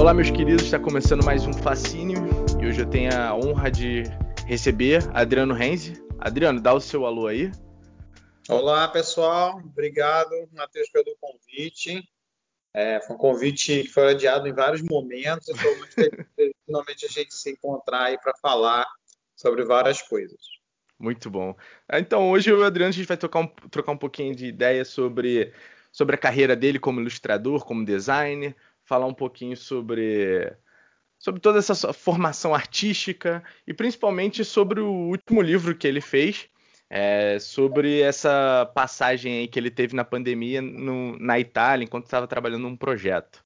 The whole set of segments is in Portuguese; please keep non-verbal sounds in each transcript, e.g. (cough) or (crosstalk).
Olá, meus queridos, está começando mais um Fascínio e hoje eu tenho a honra de receber Adriano Renzi. Adriano, dá o seu alô aí. Olá, pessoal. Obrigado, Matheus, pelo convite. É, foi um convite que foi adiado em vários momentos. Estou muito feliz (laughs) de finalmente a gente se encontrar aí para falar sobre várias coisas. Muito bom. Então, hoje eu e o Adriano a gente vai trocar um, trocar um pouquinho de ideia sobre, sobre a carreira dele como ilustrador, como designer, falar um pouquinho sobre sobre toda essa formação artística e principalmente sobre o último livro que ele fez, é, sobre essa passagem que ele teve na pandemia no, na Itália, enquanto estava trabalhando num projeto.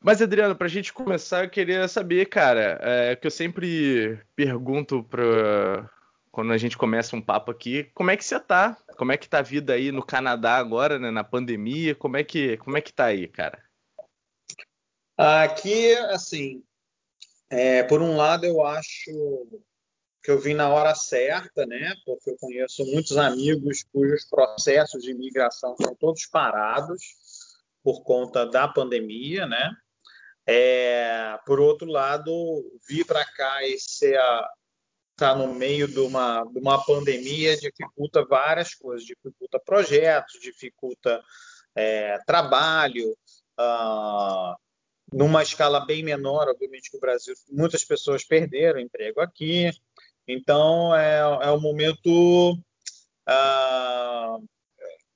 Mas, Adriano, para a gente começar, eu queria saber, cara, é, que eu sempre pergunto para quando a gente começa um papo aqui, como é que você tá? Como é que tá a vida aí no Canadá agora, né, na pandemia? Como é que, como é que tá aí, cara? Aqui, assim, é, por um lado, eu acho que eu vim na hora certa, né? Porque eu conheço muitos amigos cujos processos de imigração estão todos parados por conta da pandemia, né? É, por outro lado, vir para cá e ser tá no meio de uma, de uma pandemia dificulta várias coisas, dificulta projetos, dificulta é, trabalho, uh, numa escala bem menor, obviamente que o Brasil, muitas pessoas perderam emprego aqui, então é, é um momento uh,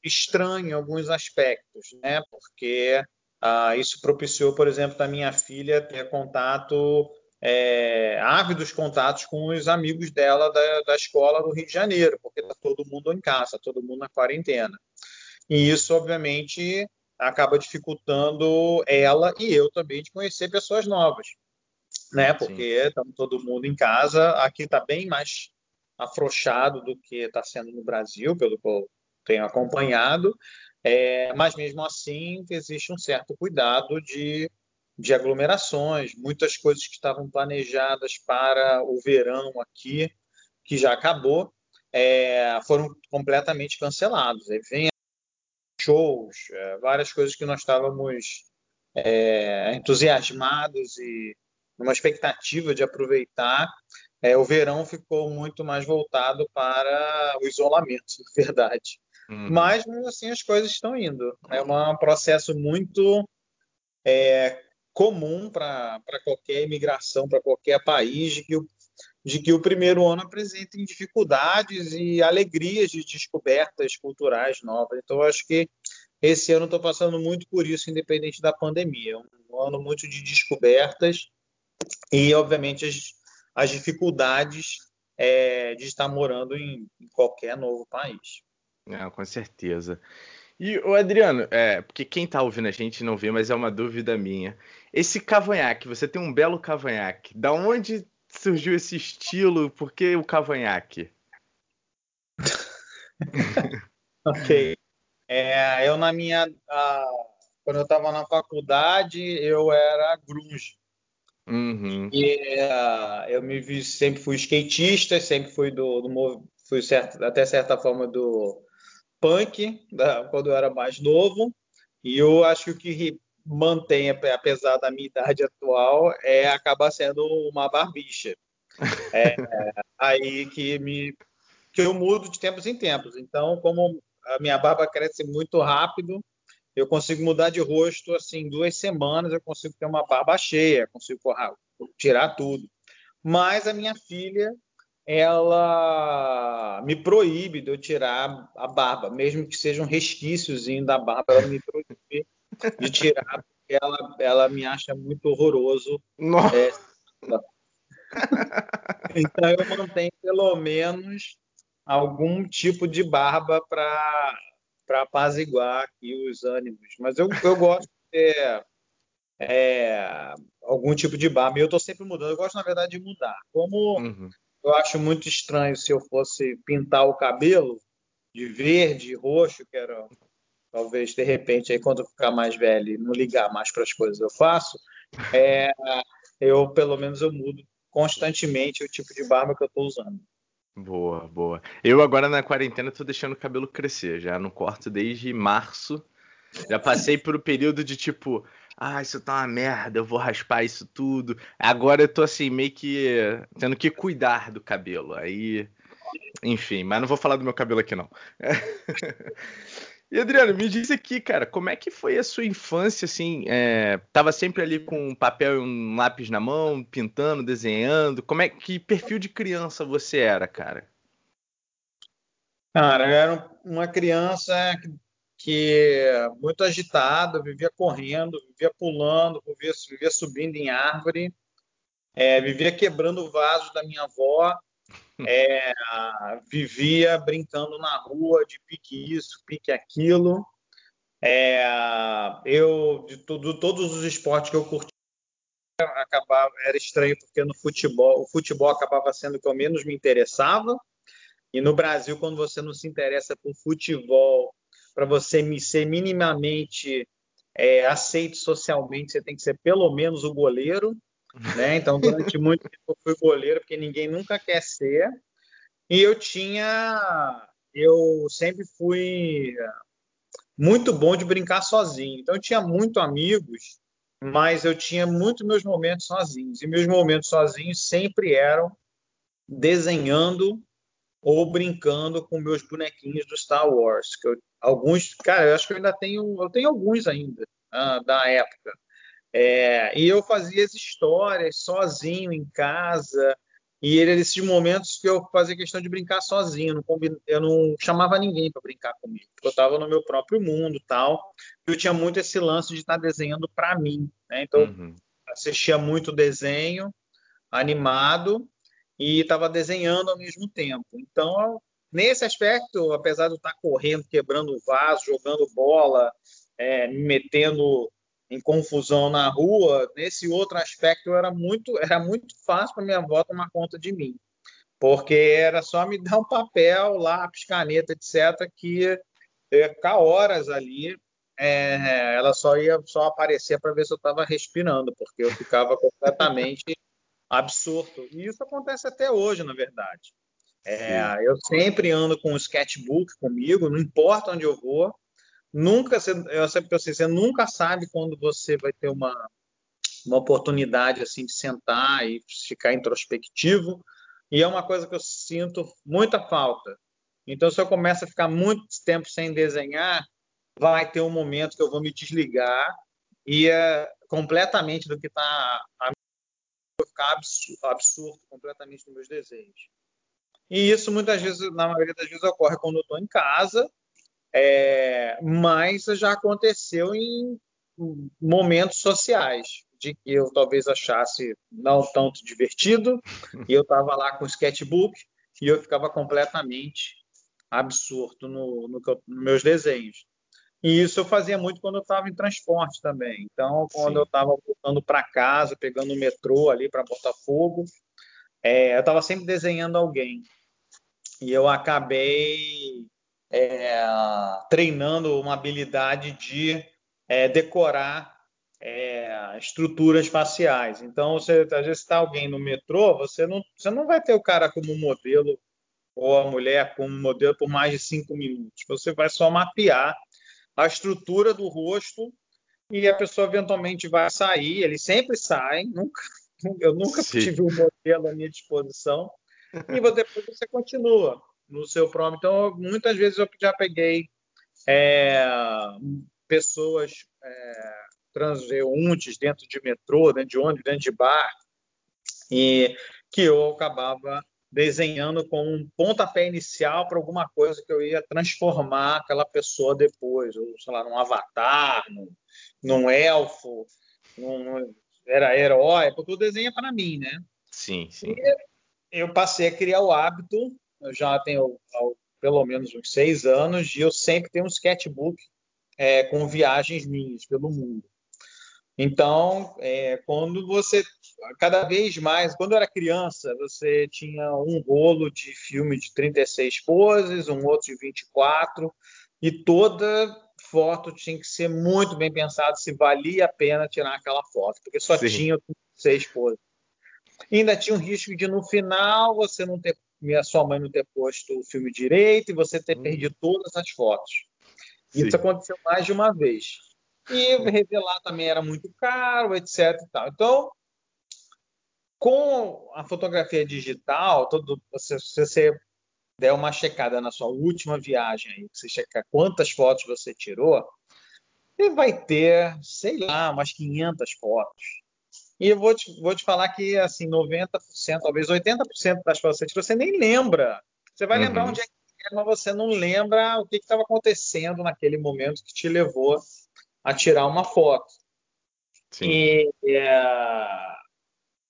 estranho em alguns aspectos, né? Porque uh, isso propiciou, por exemplo, da minha filha ter contato é, ávidos contatos com os amigos dela da, da escola do Rio de Janeiro, porque está todo mundo em casa, todo mundo na quarentena. E isso, obviamente, acaba dificultando ela e eu também de conhecer pessoas novas, né? Porque estamos todo mundo em casa, aqui está bem mais afrouxado do que está sendo no Brasil, pelo que eu tenho acompanhado, é, mas mesmo assim existe um certo cuidado de de aglomerações, muitas coisas que estavam planejadas para o verão aqui, que já acabou, é, foram completamente cancelados. Eventos, shows, é, várias coisas que nós estávamos é, entusiasmados e numa expectativa de aproveitar, é, o verão ficou muito mais voltado para o isolamento, (laughs) na verdade. Uhum. Mas, assim, as coisas estão indo. É um processo muito é, comum para qualquer imigração, para qualquer país, que, o, de que o primeiro ano apresenta dificuldades e alegrias de descobertas culturais novas. Então, acho que esse ano estou passando muito por isso, independente da pandemia. É um ano muito de descobertas e, obviamente, as, as dificuldades é, de estar morando em, em qualquer novo país. Não, com certeza. E o Adriano, é, porque quem tá ouvindo a gente não vê, mas é uma dúvida minha. Esse cavanhaque, você tem um belo cavanhaque. Da onde surgiu esse estilo? Por que o cavanhaque? (laughs) ok. É, eu na minha, quando eu estava na faculdade, eu era grunge. Uhum. E uh, eu me vi, sempre fui skatista, sempre fui do, do fui certo, até certa forma do punk da, quando eu era mais novo. E eu acho que o que mantém, apesar da minha idade atual, é acabar sendo uma barbicha. É, (laughs) aí que me que eu mudo de tempos em tempos. Então, como a minha barba cresce muito rápido, eu consigo mudar de rosto assim duas semanas, eu consigo ter uma barba cheia, consigo tirar tudo. Mas a minha filha ela me proíbe de eu tirar a barba, mesmo que seja um resquíciozinho da barba, ela me proíbe de tirar, porque ela, ela me acha muito horroroso. É, então eu mantenho pelo menos algum tipo de barba para para apaziguar aqui os ânimos. Mas eu, eu gosto de ter é, algum tipo de barba. E eu estou sempre mudando. Eu gosto, na verdade, de mudar. Como uhum eu acho muito estranho se eu fosse pintar o cabelo de verde, roxo, que era talvez de repente aí quando eu ficar mais velho e não ligar mais para as coisas eu faço, é, eu pelo menos eu mudo constantemente o tipo de barba que eu estou usando. Boa, boa. Eu agora na quarentena estou deixando o cabelo crescer, já não corto desde março. Já passei por um período de tipo, ah, isso tá uma merda, eu vou raspar isso tudo. Agora eu tô assim, meio que tendo que cuidar do cabelo. Aí, enfim, mas não vou falar do meu cabelo aqui não. (laughs) E Adriano, me diz aqui, cara, como é que foi a sua infância, assim? É, tava sempre ali com um papel e um lápis na mão, pintando, desenhando. Como é que perfil de criança você era, cara? Cara, eu era uma criança que muito agitada, vivia correndo, vivia pulando, vivia, vivia subindo em árvore, é, vivia quebrando vasos da minha avó é, vivia brincando na rua de pique isso, pique aquilo. É, eu, de, de, todos os esportes que eu curti, acabava, era estranho porque no futebol, o futebol acabava sendo o que eu menos me interessava. E no Brasil, quando você não se interessa por futebol, para você ser minimamente é, aceito socialmente, você tem que ser pelo menos o goleiro. Né? Então, durante muito tempo eu fui goleiro, porque ninguém nunca quer ser. E eu tinha. Eu sempre fui muito bom de brincar sozinho. Então, eu tinha muito amigos, mas eu tinha muito meus momentos sozinhos. E meus momentos sozinhos sempre eram desenhando ou brincando com meus bonequinhos do Star Wars. Eu, alguns, cara, eu acho que eu ainda tenho, eu tenho alguns ainda ah, da época. É, e eu fazia as histórias sozinho em casa. E ele esses momentos que eu fazia questão de brincar sozinho, não eu não chamava ninguém para brincar comigo, porque eu estava no meu próprio mundo tal. Eu tinha muito esse lance de estar desenhando para mim, né? Então uhum. assistia muito desenho animado e estava desenhando ao mesmo tempo. Então nesse aspecto, apesar de eu estar correndo, quebrando vaso, jogando bola, é, me metendo em confusão na rua, nesse outro aspecto era muito, era muito fácil para minha avó tomar conta de mim, porque era só me dar um papel, lápis, caneta, etc, que eu ia ficar horas ali, é, ela só ia só aparecer para ver se eu estava respirando, porque eu ficava completamente (laughs) absurdo. E isso acontece até hoje, na verdade. É, eu sempre ando com um sketchbook comigo, não importa onde eu vou, nunca, eu sempre pensei, você nunca sabe quando você vai ter uma, uma oportunidade assim de sentar e ficar introspectivo. E é uma coisa que eu sinto muita falta. Então, se eu começo a ficar muito tempo sem desenhar, vai ter um momento que eu vou me desligar e é completamente do que está vou ficar absurdo, absurdo completamente nos meus desenhos. E isso muitas vezes, na maioria das vezes, ocorre quando eu estou em casa é, mas já aconteceu em momentos sociais, de que eu talvez achasse não tanto divertido, e eu estava lá com o sketchbook e eu ficava completamente absurdo no, no, nos meus desenhos. E isso eu fazia muito quando eu estava em transporte também. Então, quando Sim. eu estava voltando para casa, pegando o metrô ali para Botafogo, é, eu estava sempre desenhando alguém. E eu acabei é, treinando uma habilidade de é, decorar é, estruturas faciais. Então, você, às vezes está alguém no metrô, você não, você não vai ter o cara como modelo ou a mulher como modelo por mais de cinco minutos. Você vai só mapear a estrutura do rosto e a pessoa eventualmente vai sair. Eles sempre saem. Nunca, (laughs) eu nunca Sim. tive um modelo à minha disposição. E depois você continua no seu prom. Então, muitas vezes eu já peguei é, pessoas é, transeuntes dentro de metrô, dentro de ônibus, dentro de bar, e que eu acabava desenhando com um pontapé inicial para alguma coisa que eu ia transformar aquela pessoa depois, ou sei lá, num avatar, num, num elfo, num, era herói, porque o desenho é para mim, né? Sim, sim. E eu passei a criar o hábito já tenho pelo menos uns seis anos e eu sempre tenho um sketchbook é, com viagens minhas pelo mundo. Então, é, quando você, cada vez mais, quando eu era criança, você tinha um rolo de filme de 36 poses, um outro de 24, e toda foto tinha que ser muito bem pensada se valia a pena tirar aquela foto, porque só Sim. tinha 36 poses. E ainda tinha um risco de no final você não ter minha sua mãe não ter posto o filme direito e você ter hum. perdido todas as fotos. Sim. Isso aconteceu mais de uma vez. E revelar também era muito caro, etc. Então, com a fotografia digital, todo, se, se você der uma checada na sua última viagem aí, você checar quantas fotos você tirou, você vai ter, sei lá, umas 500 fotos. E eu vou te, vou te falar que, assim, 90%, talvez 80% das que você nem lembra. Você vai uhum. lembrar onde é que era, mas você não lembra o que estava acontecendo naquele momento que te levou a tirar uma foto. Sim. E é,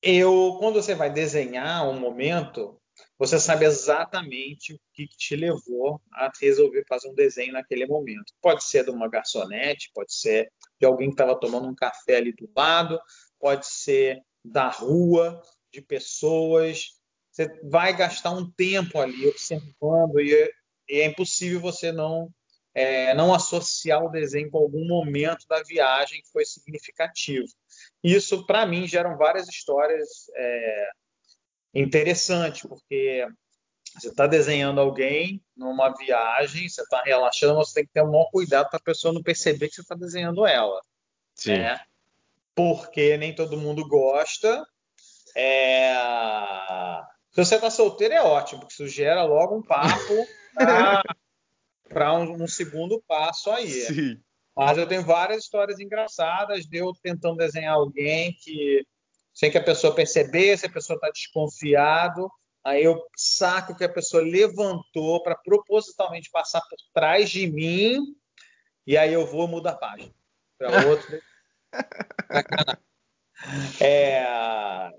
eu, quando você vai desenhar um momento, você sabe exatamente o que, que te levou a resolver fazer um desenho naquele momento. Pode ser de uma garçonete, pode ser de alguém que estava tomando um café ali do lado, pode ser da rua, de pessoas. Você vai gastar um tempo ali observando e, e é impossível você não é, não associar o desenho com algum momento da viagem que foi significativo. Isso, para mim, geram várias histórias é, interessante, porque você está desenhando alguém numa viagem, você está relaxando, você tem que ter o maior cuidado para a pessoa não perceber que você está desenhando ela. Sim. Né? Porque nem todo mundo gosta. É... Se você está solteiro, é ótimo, porque isso gera logo um papo (laughs) para um, um, segundo passo aí. Sim. Mas eu tenho várias histórias engraçadas de eu tentando desenhar alguém que sem que a pessoa percebesse, a pessoa está desconfiado, aí eu saco que a pessoa levantou para propositalmente passar por trás de mim, e aí eu vou mudar a página para outro. É,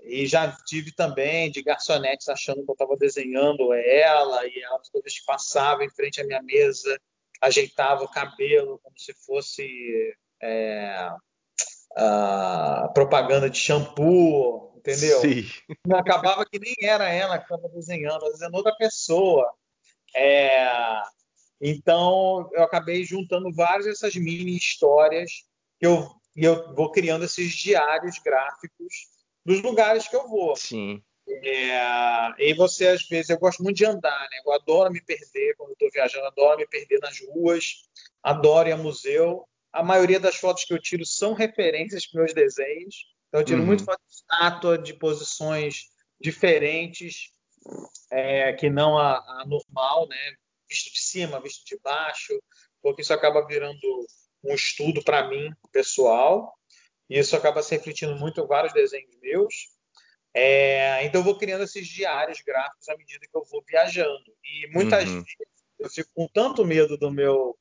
e já tive também de garçonetes achando que eu estava desenhando ela, e ela toda vez que passava em frente à minha mesa, ajeitava o cabelo como se fosse é, uh, propaganda de shampoo, entendeu? Sim. Acabava que nem era ela que estava desenhando, às vezes era outra pessoa. É, então, eu acabei juntando várias dessas mini histórias que eu, e eu vou criando esses diários gráficos dos lugares que eu vou. Sim. É, e você, às vezes, eu gosto muito de andar, né? Eu adoro me perder quando estou viajando, adoro me perder nas ruas, adoro ir a museu a maioria das fotos que eu tiro são referências para meus desenhos. Então, eu tiro uhum. muito foto de estátua, de posições diferentes, é, que não a, a, normal, né? Visto de cima, visto de baixo, porque isso acaba virando um estudo para mim, pessoal. E isso acaba se refletindo muito em vários desenhos meus. É, então, eu vou criando esses diários gráficos à medida que eu vou viajando. E muitas uhum. vezes eu fico com tanto medo do meu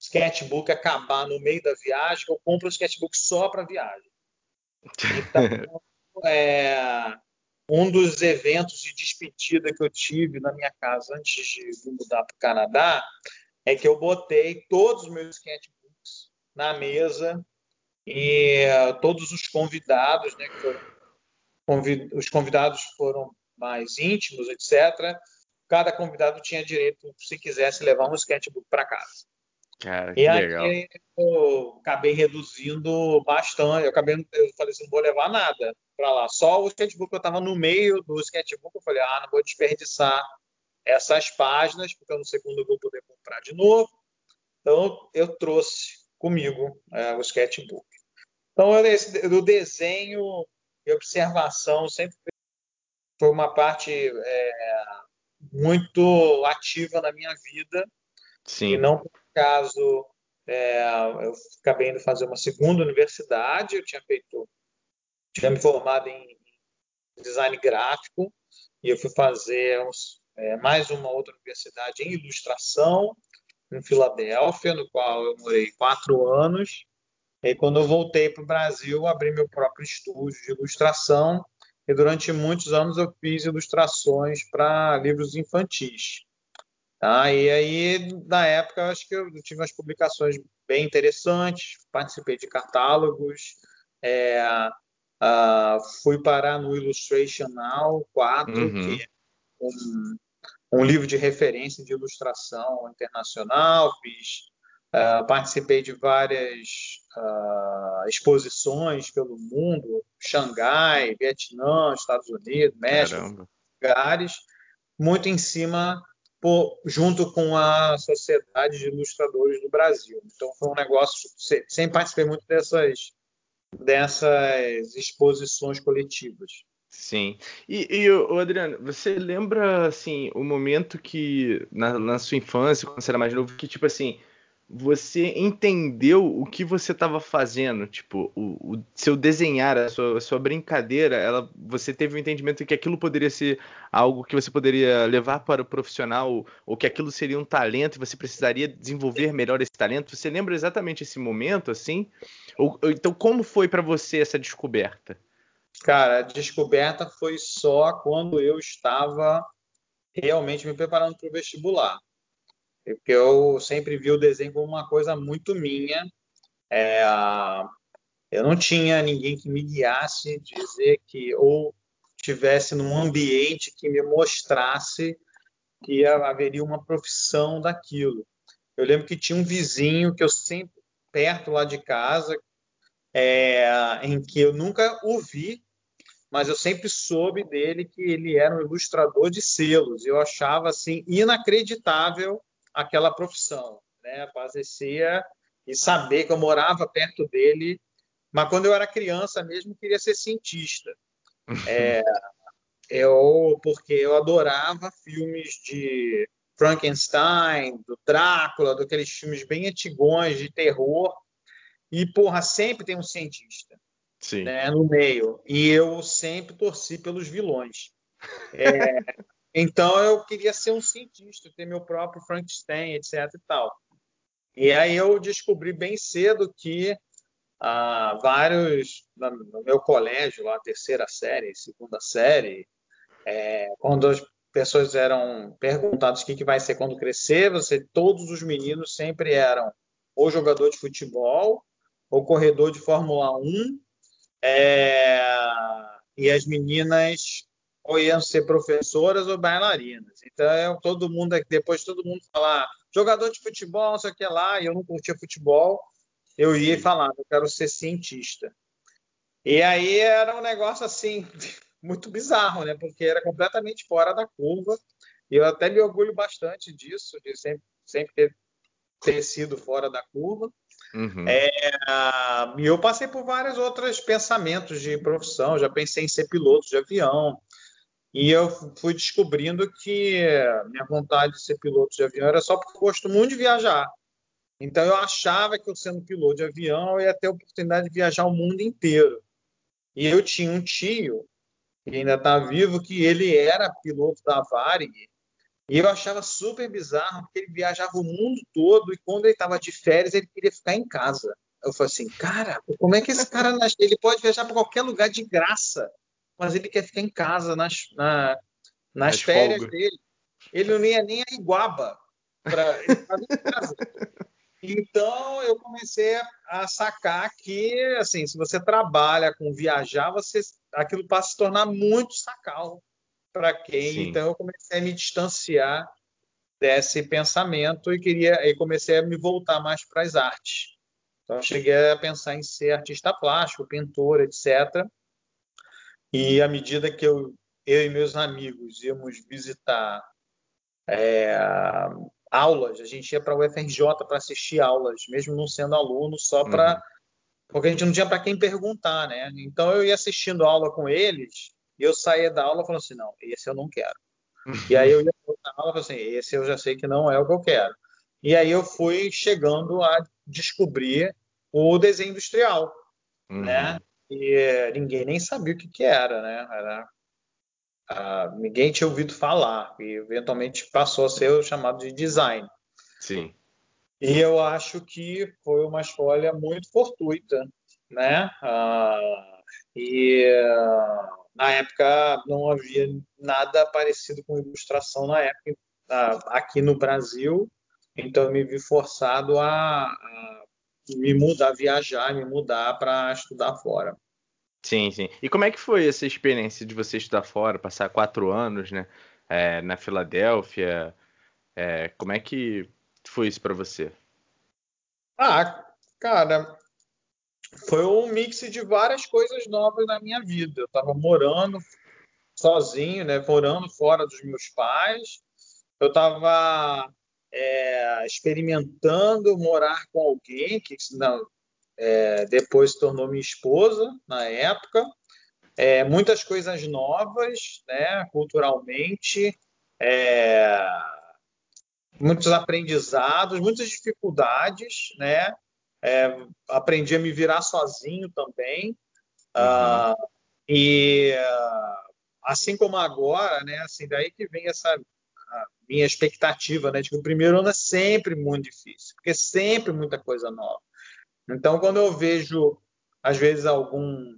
sketchbook acabar no meio da viagem, eu compro o sketchbook só para viagem. Então, (laughs) é, um dos eventos de despedida que eu tive na minha casa antes de mudar para o Canadá é que eu botei todos os meus sketchbooks na mesa e uh, todos os convidados, né, foram, convid, os convidados foram mais íntimos, etc. Cada convidado tinha direito, se quisesse, levar um sketchbook para casa. Cara, que e legal. aí eu acabei reduzindo bastante. Eu acabei, eu falei assim, não vou levar nada para lá. Só o sketchbook eu estava no meio do sketchbook. Eu falei, ah, não vou desperdiçar essas páginas, porque no segundo eu vou poder comprar de novo. Então eu trouxe comigo é, o sketchbook. Então esse, o desenho e observação sempre foi uma parte é, muito ativa na minha vida. Sim. E não caso, é, eu acabei indo fazer uma segunda universidade, eu tinha feito, tinha me formado em design gráfico, e eu fui fazer uns, é, mais uma outra universidade em ilustração, em Filadélfia, no qual eu morei quatro anos. E quando eu voltei para o Brasil, abri meu próprio estúdio de ilustração, e durante muitos anos eu fiz ilustrações para livros infantis. Tá? E aí, na época, eu acho que eu tive umas publicações bem interessantes, participei de catálogos, é, uh, fui parar no Illustration Now 4, uhum. que é um, um, livro de referência de ilustração internacional, fiz, uh, participei de várias uh, exposições pelo mundo, Xangai, Vietnã, Estados Unidos, México, Caramba. lugares, muito em cima por, junto com a Sociedade de Ilustradores do Brasil. Então foi um negócio, sempre participei muito dessas, dessas exposições coletivas. Sim. E, e Adriano, você lembra assim o momento que na, na sua infância, quando você era mais novo, que tipo assim você entendeu o que você estava fazendo, tipo, o, o, seu desenhar, a sua, a sua, brincadeira, ela, você teve o um entendimento de que aquilo poderia ser algo que você poderia levar para o profissional, ou que aquilo seria um talento e você precisaria desenvolver melhor esse talento. Você lembra exatamente esse momento, assim? Ou então, como foi para você essa descoberta? Cara, a descoberta foi só quando eu estava realmente me preparando para o vestibular porque eu sempre vi o desenho como uma coisa muito minha. É, eu não tinha ninguém que me guiasse, dizer que ou tivesse num ambiente que me mostrasse que haveria uma profissão daquilo. Eu lembro que tinha um vizinho que eu sempre perto lá de casa, é, em que eu nunca o vi, mas eu sempre soube dele que ele era um ilustrador de selos. Eu achava assim inacreditável aquela profissão, né? Parecia e saber que eu morava perto dele, mas quando eu era criança mesmo queria ser cientista. (laughs) É, eu porque eu adorava filmes de Frankenstein, do Drácula, daqueles filmes bem antigões de terror. E porra, sempre tem um cientista. Né, no meio. E eu sempre torci pelos vilões. É, (laughs) então eu queria ser um cientista, ter meu próprio Frankenstein, etc. e tal. E aí eu descobri bem cedo que ah, vários no meu colégio, lá terceira série, segunda série, é, quando as pessoas eram perguntadas o que, que vai ser quando crescer, você todos os meninos sempre eram ou jogador de futebol ou corredor de Fórmula 1 é, e as meninas ou iam ser professoras ou bailarinas. Então, todo mundo, depois todo mundo falar jogador de futebol, não sei o que lá, e eu não curtia futebol, eu ia e falava, eu quero ser cientista. E aí era um negócio assim, (laughs) muito bizarro, né? Porque era completamente fora da curva. E eu até me orgulho bastante disso, de sempre, sempre ter, ter sido fora da curva. Uhum. É, e eu passei por vários outros pensamentos de profissão. Já pensei em ser piloto de avião, e eu fui descobrindo que minha vontade de ser piloto de avião era só porque eu gosto muito de viajar. Então eu achava que eu sendo piloto de avião eu ia ter a oportunidade de viajar o mundo inteiro. E eu tinha um tio que ainda está vivo que ele era piloto da Varig e eu achava super bizarro porque ele viajava o mundo todo e quando ele estava de férias ele queria ficar em casa. Eu falei assim, cara, como é que esse cara ele pode viajar para qualquer lugar de graça? mas ele quer ficar em casa nas, na, nas férias folga. dele. Ele não ia nem a Iguaba para (laughs) Então eu comecei a sacar que, assim, se você trabalha com viajar, você aquilo passa a se tornar muito sacal para quem. Sim. Então eu comecei a me distanciar desse pensamento e queria, e comecei a me voltar mais para as artes. Então eu cheguei a pensar em ser artista plástico, pintor, etc. E à medida que eu, eu e meus amigos íamos visitar é, aulas, a gente ia para o UFRJ para assistir aulas, mesmo não sendo aluno, só para. Uhum. Porque a gente não tinha para quem perguntar, né? Então eu ia assistindo aula com eles e eu saía da aula falando assim: não, esse eu não quero. E aí eu ia para aula e assim: esse eu já sei que não é o que eu quero. E aí eu fui chegando a descobrir o desenho industrial, uhum. né? e ninguém nem sabia o que, que era, né? Era, uh, ninguém tinha ouvido falar e eventualmente passou a ser o chamado de design. Sim. E eu acho que foi uma escolha muito fortuita, né? Uh, e uh, na época não havia nada parecido com ilustração na época aqui no Brasil, então eu me vi forçado a, a me mudar, viajar, me mudar para estudar fora. Sim, sim. E como é que foi essa experiência de você estudar fora, passar quatro anos, né, é, na Filadélfia? É, como é que foi isso para você? Ah, cara, foi um mix de várias coisas novas na minha vida. Eu estava morando sozinho, né, morando fora dos meus pais. eu estava é, experimentando morar com alguém que não, é, depois se tornou minha esposa na época. É, muitas coisas novas, né, culturalmente, é, muitos aprendizados, muitas dificuldades, né? É, aprendi a me virar sozinho também. Uhum. Uh, e uh, assim como agora, né? Assim, daí que vem essa minha expectativa, né? Que o primeiro ano é sempre muito difícil, porque é sempre muita coisa nova. Então, quando eu vejo, às vezes, algum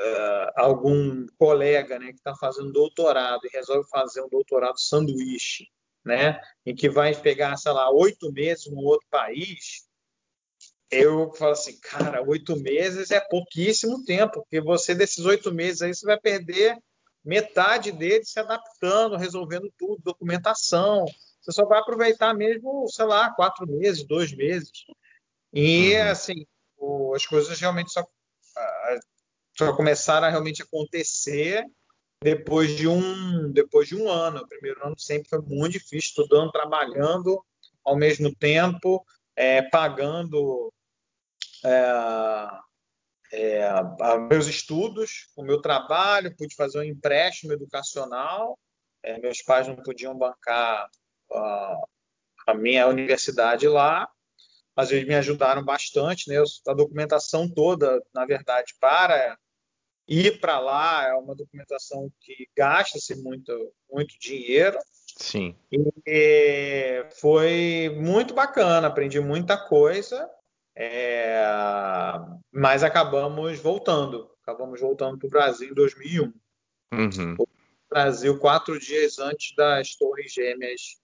uh, algum colega né, que está fazendo doutorado e resolve fazer um doutorado sanduíche, né, em que vai pegar, sei lá, oito meses num outro país, eu falo assim, cara, oito meses é pouquíssimo tempo, porque você, desses oito meses aí, você vai perder metade dele se adaptando, resolvendo tudo, documentação. Você só vai aproveitar mesmo, sei lá, quatro meses, dois meses. E, uhum. assim, o, as coisas realmente só, só começaram a realmente acontecer depois de um depois de um ano. O primeiro ano sempre foi muito difícil, estudando, trabalhando ao mesmo tempo, é, pagando é, é, meus estudos, o meu trabalho, pude fazer um empréstimo educacional. É, meus pais não podiam bancar uh, a minha universidade lá, mas eles me ajudaram bastante. Né? A documentação toda, na verdade, para ir para lá é uma documentação que gasta-se muito, muito dinheiro. Sim. E foi muito bacana, aprendi muita coisa, é, mas acabamos voltando. Acabamos voltando para o Brasil em 2001. Uhum. O Brasil quatro dias antes das Torres Gêmeas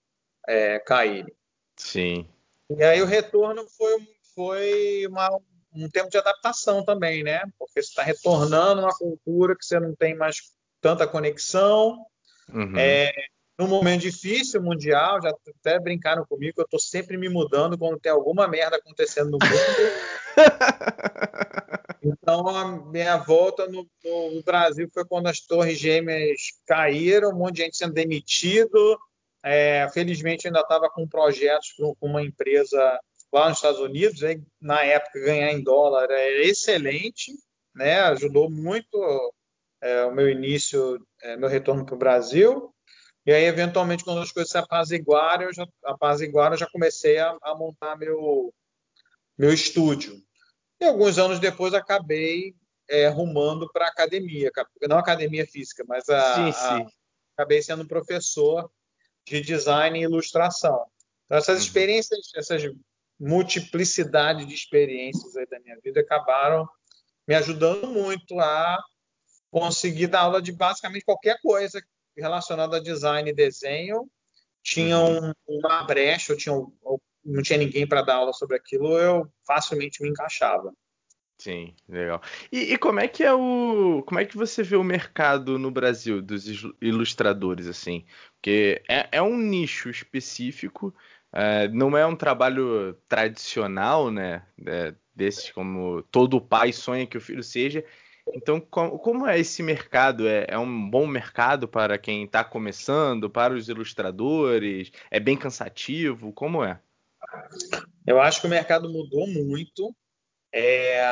é, caírem. Sim. E aí o retorno foi, foi uma, um tempo de adaptação também, né? Porque você está retornando uma cultura que você não tem mais tanta conexão. Uhum. É, num momento difícil mundial, já até brincaram comigo, eu estou sempre me mudando quando tem alguma merda acontecendo no mundo. (laughs) então, a minha volta no, no, Brasil foi quando as torres gêmeas caíram, um monte de gente sendo demitido. É, felizmente, ainda estava com projetos com uma empresa lá nos Estados Unidos, aí, na época ganhar em dólar era excelente, né? ajudou muito é, o meu início, é, meu retorno para o Brasil. E aí, eventualmente, quando as coisas se apaziguaram, eu já, apaziguaram, eu já comecei a, a montar meu, meu estúdio. E alguns anos depois acabei é, rumando para academia, não academia física, mas a, sim, sim. A, acabei sendo professor de design e ilustração. Então, essas uhum. experiências, essas multiplicidade de experiências aí da minha vida acabaram me ajudando muito a conseguir dar aula de basicamente qualquer coisa relacionada a design e desenho. Tinha uhum. uma brecha, eu tinha, eu não tinha ninguém para dar aula sobre aquilo, eu facilmente me encaixava. Sim, legal. E, e, como é que é o, como é que você vê o mercado no Brasil dos ilustradores assim? Porque é, é um nicho específico é, não é um trabalho tradicional, né? É, desses como todo pai sonha que o filho seja. Então, como, é esse mercado? É, é, um bom mercado para quem está começando, para os ilustradores? É bem cansativo? Como é? Eu acho que o mercado mudou muito. É,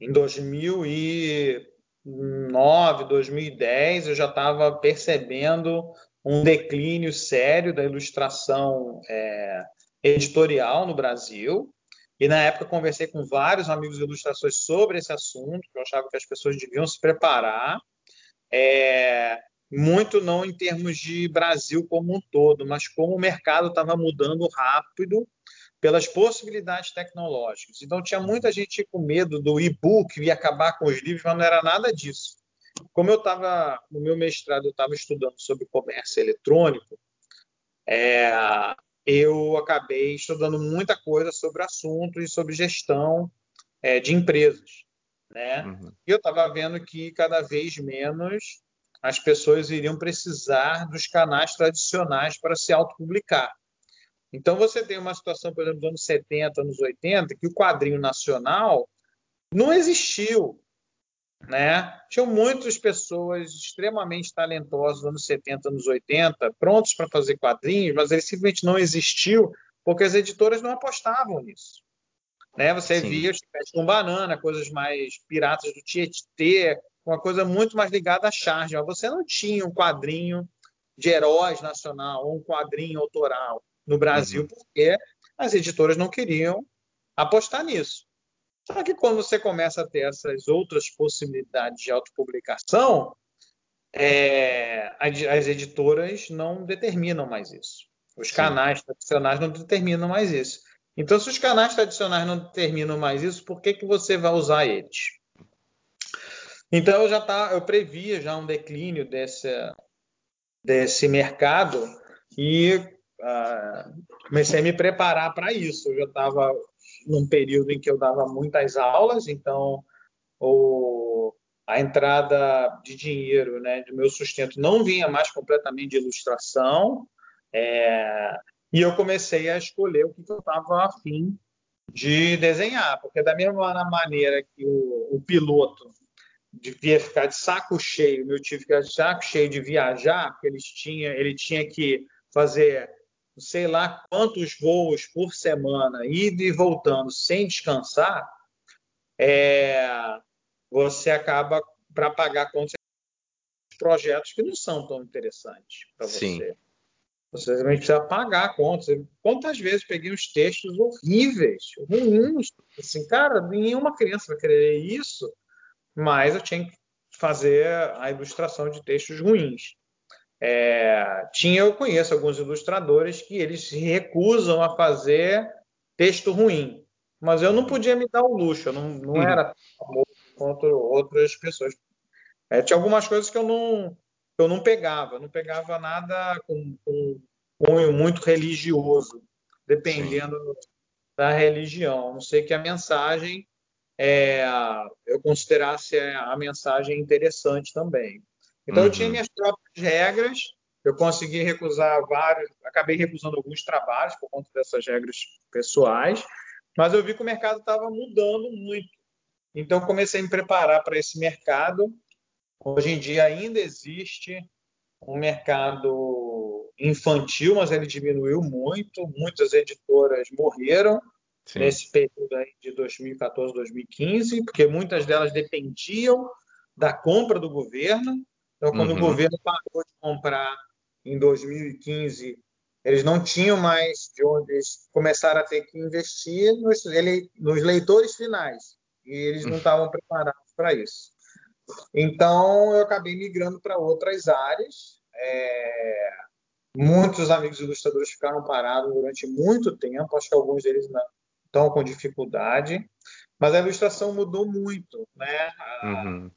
em 2009, 2010, eu já estava percebendo um declínio sério da ilustração é, editorial no Brasil. E na época conversei com vários amigos de ilustrações sobre esse assunto, que eu achava que as pessoas deviam se preparar. É, muito não em termos de Brasil como um todo, mas como o mercado estava mudando rápido pelas possibilidades tecnológicas. Então tinha muita gente com medo do e-book e acabar com os livros, mas não era nada disso. Como eu estava, no meu mestrado, eu estava estudando sobre comércio eletrônico, é, eu acabei estudando muita coisa sobre assunto e sobre gestão é, de empresas. Né? Uhum. E eu estava vendo que cada vez menos as pessoas iriam precisar dos canais tradicionais para se autopublicar. Então, você tem uma situação, por exemplo, dos anos 70, anos 80, que o quadrinho nacional não existiu né? Tinham muitas pessoas extremamente talentosas nos anos 70, anos 80, prontos para fazer quadrinhos, mas ele simplesmente não existiu porque as editoras não apostavam nisso. Né? Você Sim. via com banana, coisas mais piratas do Tietê, uma coisa muito mais ligada à charge. Mas você não tinha um quadrinho de heróis nacional ou um quadrinho autoral no Brasil, uhum. porque as editoras não queriam apostar nisso. Só que quando você começa a ter essas outras possibilidades de autopublicação, é, as editoras não determinam mais isso. Os Sim. canais tradicionais não determinam mais isso. Então, se os canais tradicionais não determinam mais isso, por que, que você vai usar eles? Então, eu já tá, eu previa já um declínio desse, desse mercado e uh, comecei a me preparar para isso. Eu já estava num período em que eu dava muitas aulas, então o, a entrada de dinheiro, né, do meu sustento não vinha mais completamente de ilustração, é, e eu comecei a escolher o que, eu estava afim de desenhar, porque da mesma maneira que o, o piloto devia ficar de saco cheio, meu tio ficar de saco cheio de viajar, porque eles tinha, ele tinha que fazer sei lá quantos voos por semana, indo e voltando sem descansar, é, você acaba para pagar contas projetos que não são tão interessantes para você. Você realmente precisa pagar contas. Quantas vezes peguei uns textos horríveis, ruins, assim, cara, nenhuma criança vai querer isso, mas eu tinha que fazer a ilustração de textos ruins. É, tinha, eu conheço alguns ilustradores que eles se recusam a fazer texto ruim, mas eu não podia me dar o luxo, eu não, não uhum. era famoso quanto outras pessoas. É, tinha algumas coisas que eu não, eu não pegava, não pegava nada com, com cunho muito religioso, dependendo Sim. da religião. Não sei que a mensagem é, eu considerasse a mensagem interessante também. Então uhum. eu tinha uhum. minhas próprias regras, eu consegui recusar vários, acabei recusando alguns trabalhos por conta dessas regras pessoais, mas eu vi que o mercado estava mudando muito. Então comecei a me preparar para esse mercado. Hoje em dia ainda existe um mercado infantil, mas ele diminuiu muito. Muitas editoras morreram Sim. nesse período aí de 2014, 2015, porque muitas delas dependiam da compra do governo. Então, quando uhum. o governo parou de comprar em 2015, eles não tinham mais de onde eles começaram a ter que investir nos, ele, nos leitores finais. E eles não estavam preparados para isso. Então, eu acabei migrando para outras áreas. É... Muitos amigos ilustradores ficaram parados durante muito tempo. Acho que alguns deles estão com dificuldade. Mas a ilustração mudou muito, né? Uhum.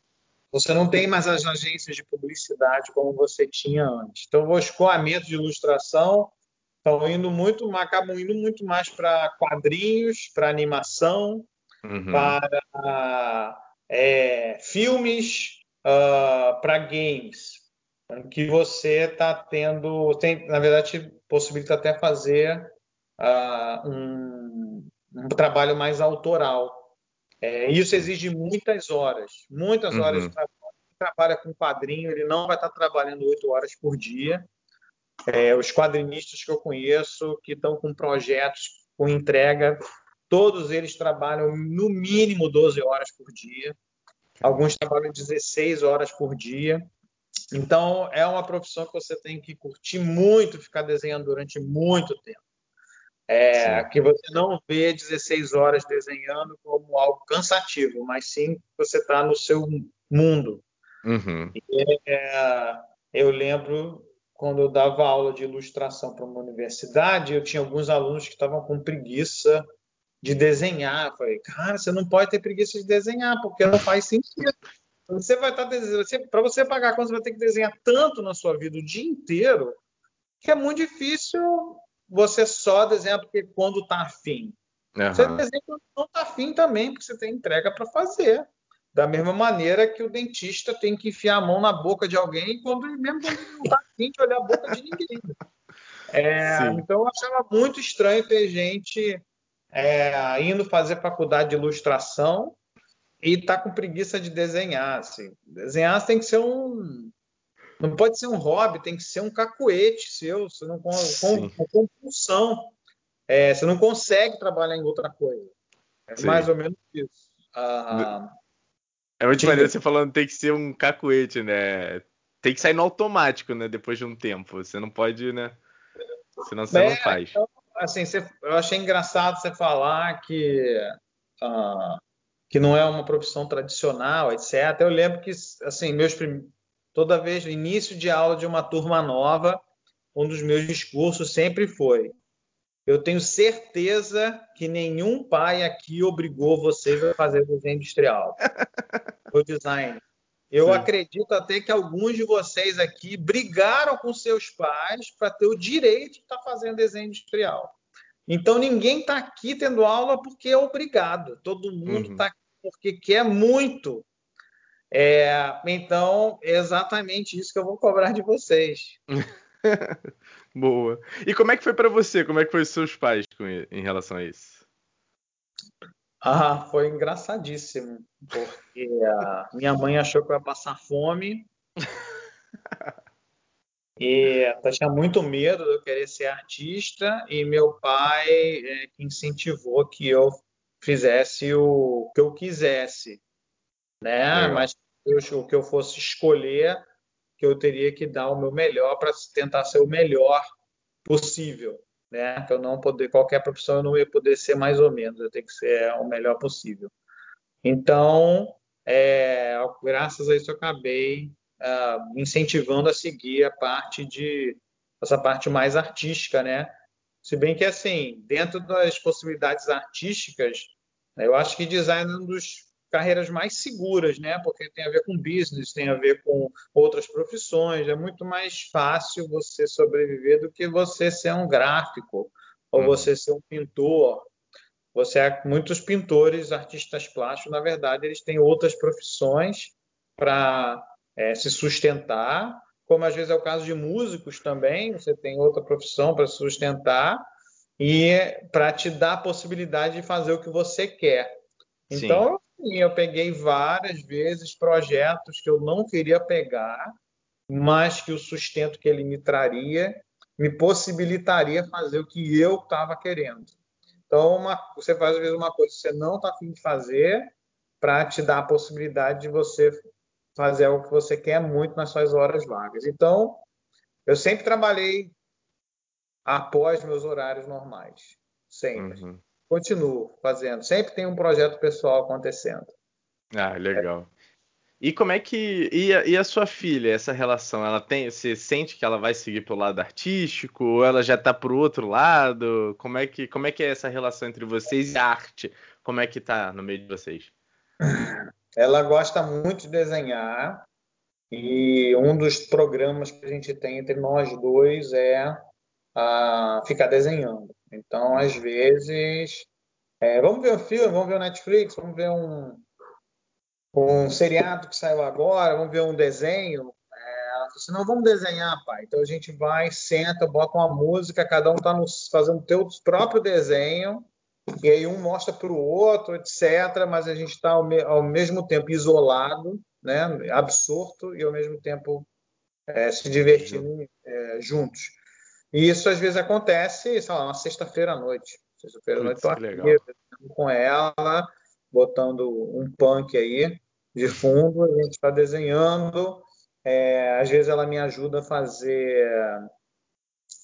Você não tem mais as agências de publicidade como você tinha antes. Então, os escoamento de ilustração estão indo muito, acabam indo muito mais para quadrinhos, para animação, uhum. para é, filmes, uh, para games, que você está tendo, tem, na verdade, possibilita até fazer uh, um, um trabalho mais autoral. É, isso exige muitas horas, muitas uhum. horas de trabalho. Quem trabalha com quadrinho, ele não vai estar trabalhando oito horas por dia. É, os quadrinistas que eu conheço, que estão com projetos com entrega, todos eles trabalham no mínimo 12 horas por dia. Alguns trabalham 16 horas por dia. Então, é uma profissão que você tem que curtir muito, ficar desenhando durante muito tempo. É, que você não vê 16 horas desenhando como algo cansativo, mas sim você está no seu mundo. Uhum. E, é, eu lembro quando eu dava aula de ilustração para uma universidade, eu tinha alguns alunos que estavam com preguiça de desenhar. Eu falei, cara, você não pode ter preguiça de desenhar, porque não faz sentido. Você vai estar tá desenhando, para você pagar quando você vai ter que desenhar tanto na sua vida o dia inteiro, que é muito difícil você só desenha porque quando está afim. Uhum. Você desenha quando não está afim também, porque você tem entrega para fazer. Da mesma maneira que o dentista tem que enfiar a mão na boca de alguém, quando mesmo quando não está afim de olhar a boca de ninguém. É, então eu achava muito estranho ter gente é, indo fazer faculdade de ilustração e tá com preguiça de desenhar. Assim. Desenhar tem que ser um. Não pode ser um hobby, tem que ser um cacuete seu, você não, com, com compulsão. É, você não consegue trabalhar em outra coisa. É Sim. mais ou menos isso. Ah, é muito maneiro você falando tem que ser um cacuete, né? Tem que sair no automático, né? Depois de um tempo. Você não pode, né? Senão você é, não faz. Então, assim, você, eu achei engraçado você falar que, uh, que não é uma profissão tradicional, etc. Eu lembro que, assim, meus prim... toda vez, início de aula de uma turma nova, um dos meus discursos sempre foi: eu tenho certeza que nenhum pai aqui obrigou vocês a fazer desenho industrial, (laughs) o design. Eu Sim. acredito até que alguns de vocês aqui brigaram com seus pais para ter o direito de estar tá fazendo desenho industrial. Então ninguém está aqui tendo aula porque é obrigado. Todo mundo está uhum. aqui porque quer muito. É, então é exatamente isso que eu vou cobrar de vocês. (laughs) Boa. E como é que foi para você? Como é que foi os seus pais com, em relação a isso? Ah, foi engraçadíssimo, porque minha mãe achou que eu ia passar fome (laughs) e ela tinha muito medo de eu querer ser artista e meu pai é, incentivou que eu fizesse o que eu quisesse, né? Legal. Mas o que eu fosse escolher, que eu teria que dar o meu melhor para tentar ser o melhor possível né? Que eu não poder qualquer profissão eu não ia poder ser mais ou menos, eu tenho que ser o melhor possível. Então, é, graças a isso eu acabei uh, incentivando a seguir a parte de essa parte mais artística, né? Se bem que assim, dentro das possibilidades artísticas, eu acho que design é um dos carreiras mais seguras, né? Porque tem a ver com business, tem a ver com outras profissões. É muito mais fácil você sobreviver do que você ser um gráfico ou uhum. você ser um pintor. Você é, muitos pintores, artistas plásticos, na verdade, eles têm outras profissões para é, se sustentar, como às vezes é o caso de músicos também. Você tem outra profissão para se sustentar e para te dar a possibilidade de fazer o que você quer. Então, Sim, eu peguei várias vezes projetos que eu não queria pegar, mas que o sustento que ele me traria me possibilitaria fazer o que eu estava querendo. Então, uma, você faz às vezes uma coisa que você não está afim de fazer para te dar a possibilidade de você fazer algo que você quer muito nas suas horas vagas. Então, eu sempre trabalhei após meus horários normais, sempre. Uhum continuo fazendo. Sempre tem um projeto pessoal acontecendo. Ah, legal. E como é que. E a, e a, sua filha, essa relação? Ela tem. Você sente que ela vai seguir pelo lado artístico? Ou ela já tá pro outro lado? Como é que, como é, que é essa relação entre vocês e a arte? Como é que tá no meio de vocês? Ela gosta muito de desenhar. E um dos programas que a gente tem entre nós dois é a ficar desenhando. Então, às vezes, é, vamos ver um filme, vamos ver o Netflix, vamos ver um, um seriado que saiu agora, vamos ver um desenho. É, ela falou assim, não, vamos desenhar, pai. Então a gente vai, senta, bota uma música, cada um está fazendo o seu próprio desenho, e aí um mostra para o outro, etc. Mas a gente está ao, me ao, mesmo tempo isolado, né, absorto, e ao mesmo tempo é, se divertindo é, juntos. E isso às vezes acontece, sei lá, uma sexta-feira à noite. Sexta-feira à noite estou aqui com ela, botando um punk aí de fundo, a gente está desenhando. É, às vezes ela me ajuda a fazer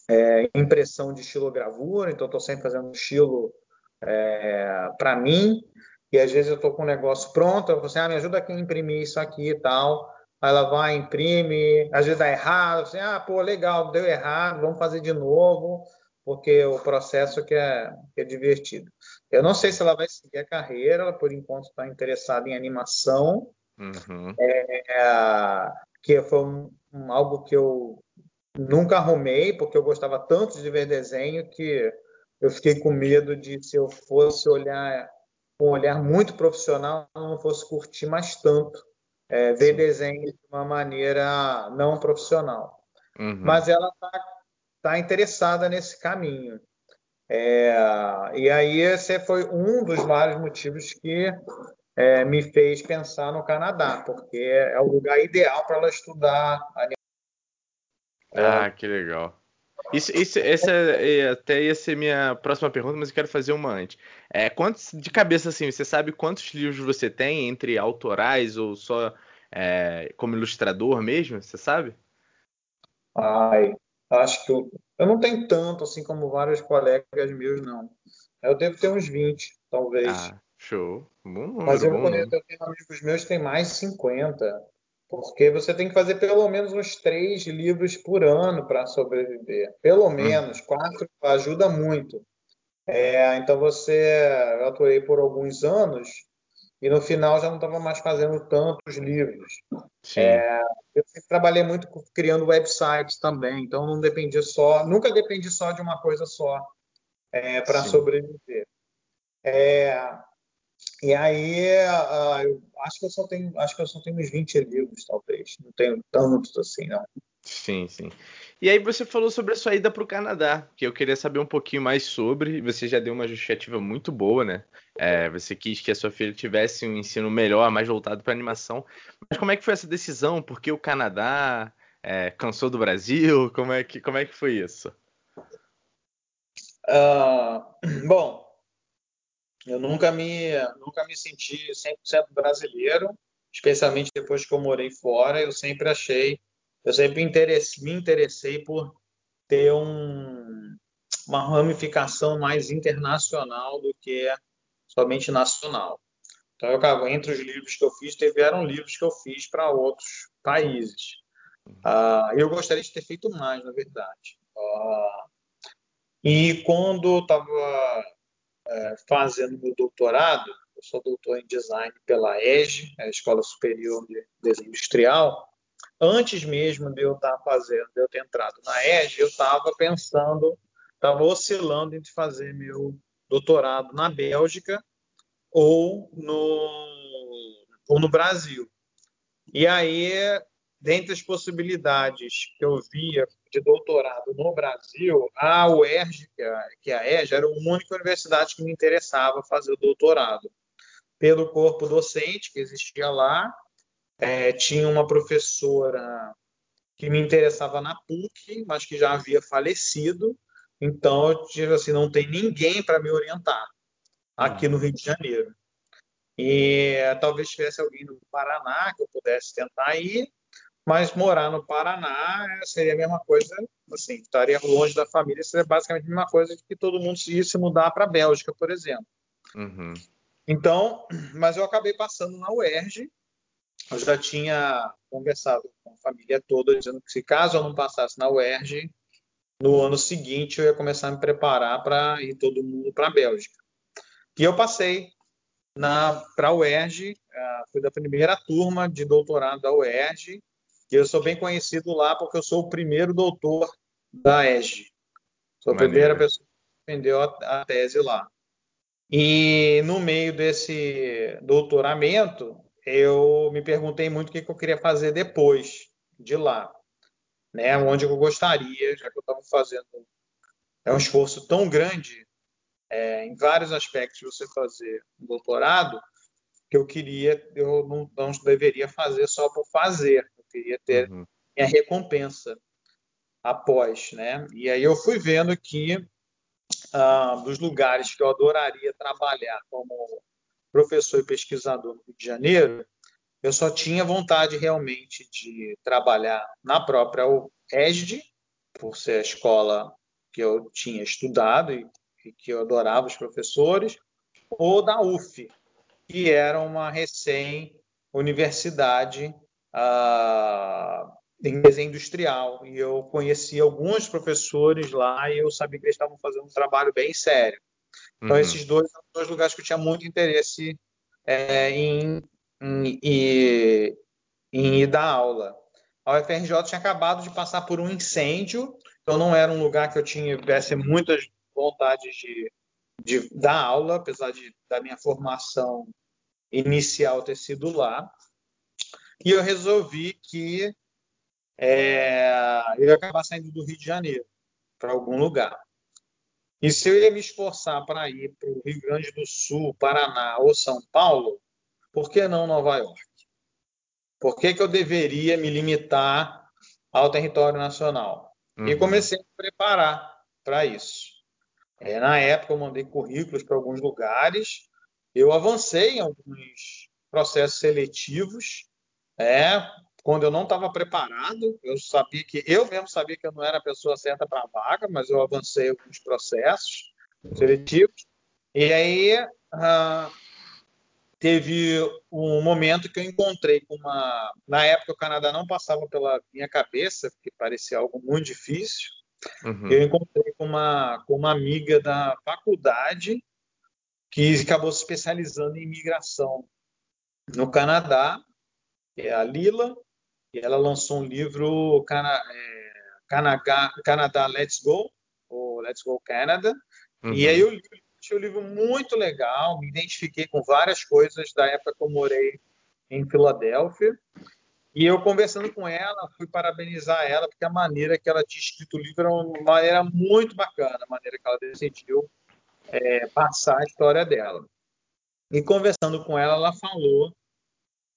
é, impressão de estilogravura, então estou sempre fazendo estilo é, para mim. E às vezes eu estou com um negócio pronto, eu falo assim, ah, me ajuda aqui a imprimir isso aqui e tal. Aí ela vai, imprime, às vezes dá errado, assim, ah, pô, legal, deu errado, vamos fazer de novo, porque o processo que é, que é divertido. Eu não sei se ela vai seguir a carreira, ela por enquanto está interessada em animação, uhum. é, que foi um, um, algo que eu nunca arrumei, porque eu gostava tanto de ver desenho que eu fiquei com medo de se eu fosse olhar com um olhar muito profissional, não fosse curtir mais tanto é, ver Sim. desenho de uma maneira não profissional. Uhum. Mas ela está tá interessada nesse caminho. É, e aí esse foi um dos vários motivos que é, me fez pensar no Canadá, porque é o lugar ideal para ela estudar. Ah, que legal. Isso, isso, essa é, até ia ser minha próxima pergunta, mas eu quero fazer uma antes. É, quantos, de cabeça assim, você sabe quantos livros você tem entre autorais ou só é, como ilustrador mesmo? Você sabe? Ai, acho que eu, eu não tenho tanto assim como vários colegas meus, não. Eu devo ter uns 20, talvez. Ah, show. Bom número, Mas eu bom conheço, eu tenho amigos meus que têm mais de 50. Porque você tem que fazer pelo menos uns três livros por ano para sobreviver. Pelo Hum, menos, quatro ajuda muito. É, então você, eu atuei por alguns anos e no final já não estava mais fazendo tantos livros. sim, Eu sempre trabalhei muito criando websites também, então não dependia só, nunca dependi só de uma coisa só é, para sobreviver. E aí, ah, eu acho que eu só tenho, acho que eu só tenho uns 20 livros, talvez. Não tenho tantos assim, não. Sim, sim. E aí você falou sobre a sua ida para o Canadá, que eu queria saber um pouquinho mais sobre. Você já deu uma justificativa muito boa, né? É, você quis que a sua filha tivesse um ensino melhor, mais voltado para animação. Mas como é que foi essa decisão? Por que o Canadá? É, cansou do Brasil? Como é que, como é que foi isso? Ah, bom, eu nunca me, nunca me senti 100% brasileiro, especialmente depois que eu morei fora. Eu sempre achei, eu sempre interesse- me interessei por ter um, uma ramificação mais internacional do que somente nacional. Então, eu, entre os livros que eu fiz, tiveram livros que eu fiz para outros países. Ah, eu gostaria de ter feito mais, na verdade. Ah, e quando eu estava fazendo meu doutorado, eu sou doutor em design pela ESG, a Escola Superior de Desenho Industrial. Antes mesmo de eu estar fazendo, de eu ter entrado na ESG, eu estava pensando, estava oscilando entre fazer meu doutorado na Bélgica ou no, ou no Brasil. E aí, dentre as possibilidades que eu via de doutorado no Brasil, a UERJ, que é a, que é era a única universidade que me interessava fazer o doutorado. Pelo corpo docente que existia lá, é, tinha uma professora que me interessava na PUC, mas que já havia falecido, então eu tive assim, não tem ninguém para me orientar aqui no Rio de Janeiro. E talvez tivesse alguém no Paraná que eu pudesse tentar ir, mas morar no Paraná seria a mesma coisa, assim, estaria longe da família, seria basicamente a mesma coisa que todo mundo ia se mudar para a Bélgica, por exemplo. uhum, Então, (clears throat) mas eu acabei passando na UERJ, eu já tinha conversado com a família toda, dizendo que se caso eu não passasse na UERJ, no ano seguinte eu ia começar a me preparar para ir todo mundo para a Bélgica. E eu passei para a UERJ, uh, fui da primeira turma de doutorado da UERJ, eu sou bem conhecido lá porque eu sou o primeiro doutor da ESG. Sou a primeira maneiro. pessoa que defendeu a, a tese lá. E no meio desse doutoramento, eu me perguntei muito o que, que eu queria fazer depois de lá, né? Onde eu gostaria, já que eu estava fazendo é um esforço tão grande é, em vários aspectos você fazer um doutorado, que eu queria, eu não, não deveria fazer só por fazer, queria ter Uhum, minha recompensa após, né? E aí eu fui vendo que ah, dos lugares que eu adoraria trabalhar como professor e pesquisador no Rio de Janeiro, eu só tinha vontade realmente de trabalhar na própria ESD, por ser a escola que eu tinha estudado e, e que eu adorava os professores, ou da UF, que era uma recém-universidade ah, em desenho industrial. E eu conheci alguns professores lá e eu sabia que eles estavam fazendo um trabalho bem sério. Então, uhum, esses dois eram dois lugares que eu tinha muito interesse é, em, em, em, em ir dar aula. A UFRJ tinha acabado de passar por um incêndio, então não era um lugar que eu tivesse muitas vontades de, de dar aula, apesar de, da minha formação inicial ter sido lá. E eu resolvi que é, eu ia acabar saindo do Rio de Janeiro para algum lugar. E se eu ia me esforçar para ir para o Rio Grande do Sul, Paraná ou São Paulo, por que não Nova York? Por que, que eu deveria me limitar ao território nacional? Uhum. E comecei a me preparar para isso. É, na época, eu mandei currículos para alguns lugares, eu avancei em alguns processos seletivos, é, quando eu não estava preparado, eu sabia que eu mesmo sabia que eu não era a pessoa certa para a vaga, mas eu avancei alguns processos seletivos. E aí uh, teve um momento que eu encontrei com uma. Na época, o Canadá não passava pela minha cabeça, porque parecia algo muito difícil. Uhum. Eu encontrei com uma, com uma amiga da faculdade que acabou se especializando em imigração no Canadá, é a Lila, e ela lançou um livro Cana, é, Canadá, Canadá Let's Go, ou Let's Go Canada, uhum. e aí eu li achei o livro muito legal, me identifiquei com várias coisas da época que eu morei em Filadélfia. E eu conversando com ela, fui parabenizar ela, porque a maneira que ela tinha escrito o livro era uma maneira muito bacana, a maneira que ela decidiu é, passar a história dela. E conversando com ela, ela falou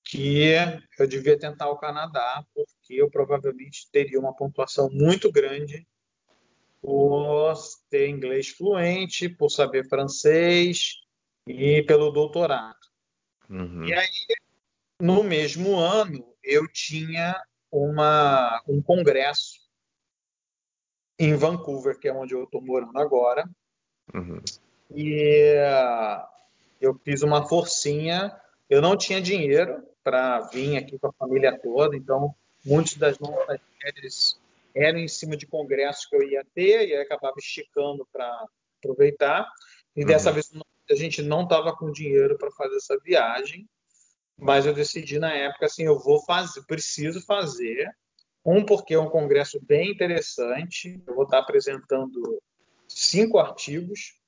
que eu devia tentar o Canadá, porque eu provavelmente teria uma pontuação muito grande por ter inglês fluente, por saber francês e pelo doutorado. Uhum. E aí, no mesmo ano, eu tinha uma, um congresso em Vancouver, que é onde eu estou morando agora. Uhum. E uh, eu fiz uma forcinha. Eu não tinha dinheiro para vir aqui com a família toda, então muitas das nossas férias eram em cima de congressos que eu ia ter e aí acabava esticando para aproveitar. E dessa uhum. vez a gente não estava com dinheiro para fazer essa viagem, mas eu decidi na época assim, eu vou fazer, preciso fazer. Um porque é um congresso bem interessante, eu vou estar apresentando cinco artigos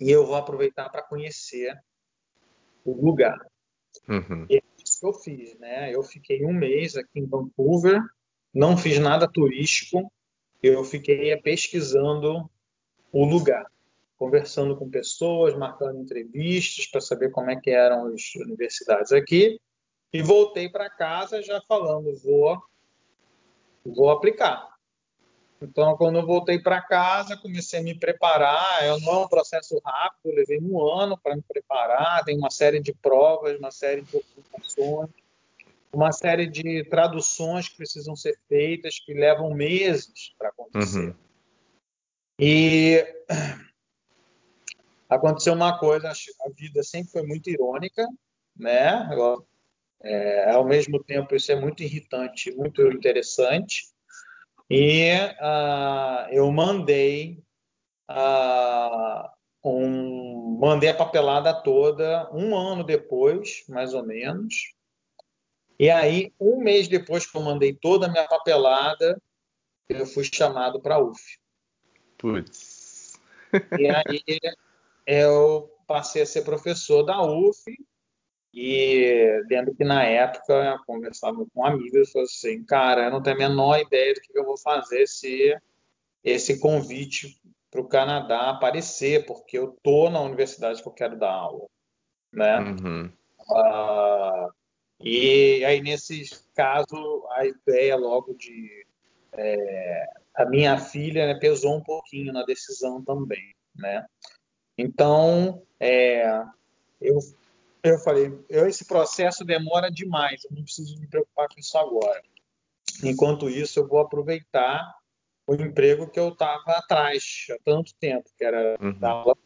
e eu vou aproveitar para conhecer o lugar. Uhum. E que eu fiz, né? Eu fiquei um mês aqui em Vancouver, não fiz nada turístico, eu fiquei pesquisando o lugar, conversando com pessoas, marcando entrevistas para saber como é que eram as universidades aqui e voltei para casa já falando vou vou aplicar. Então, quando eu voltei para casa, comecei a me preparar. Eu não é um processo rápido, levei um ano para me preparar. Tem uma série de provas, uma série de ocupações uma série de traduções que precisam ser feitas, que levam meses para acontecer. Uhum. E aconteceu uma coisa, a vida sempre foi muito irônica, né? É, ao mesmo tempo, isso é muito irritante, muito interessante. E uh, eu mandei uh, um, mandei a papelada toda um ano depois, mais ou menos, e aí, um mês depois que eu mandei toda a minha papelada, eu fui chamado para a UF. Putz. E aí eu passei a ser professor da UF e lembro que na época eu conversava com amigos e falei assim, cara, eu não tenho a menor ideia do que eu vou fazer se esse convite para o Canadá aparecer, porque eu tô na universidade que eu quero dar aula, né? Uhum. Uh, e aí, nesse caso, a ideia logo de. É, a minha filha né, pesou um pouquinho na decisão também, né? Então, é, eu, eu falei, eu, esse processo demora demais, eu não preciso me preocupar com isso agora. Enquanto isso, eu vou aproveitar o emprego que eu estava atrás há tanto tempo, que era uhum. dar aula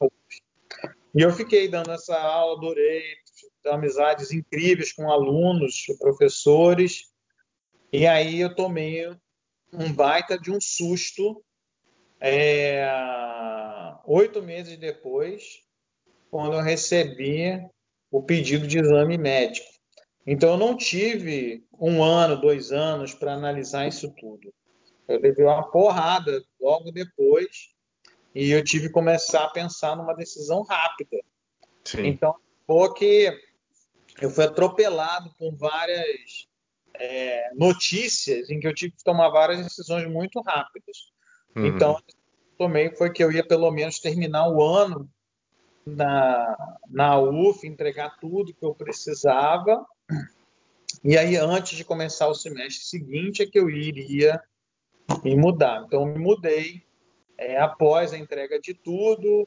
E eu fiquei dando essa aula, adorei, amizades incríveis com alunos, professores. E aí eu tomei um baita de um susto é, oito meses depois, quando eu recebi o pedido de exame médico. Então eu não tive um ano, dois anos para analisar isso tudo. Eu levei uma porrada logo depois e eu tive que começar a pensar numa decisão rápida. Sim. Então, que eu fui atropelado por várias é, notícias em que eu tive que tomar várias decisões muito rápidas. Uhum. Então, tomei foi que eu ia pelo menos terminar o ano na, na UF, entregar tudo que eu precisava. E aí, antes de começar o semestre seguinte, é que eu iria me mudar. Então, me mudei é, após a entrega de tudo,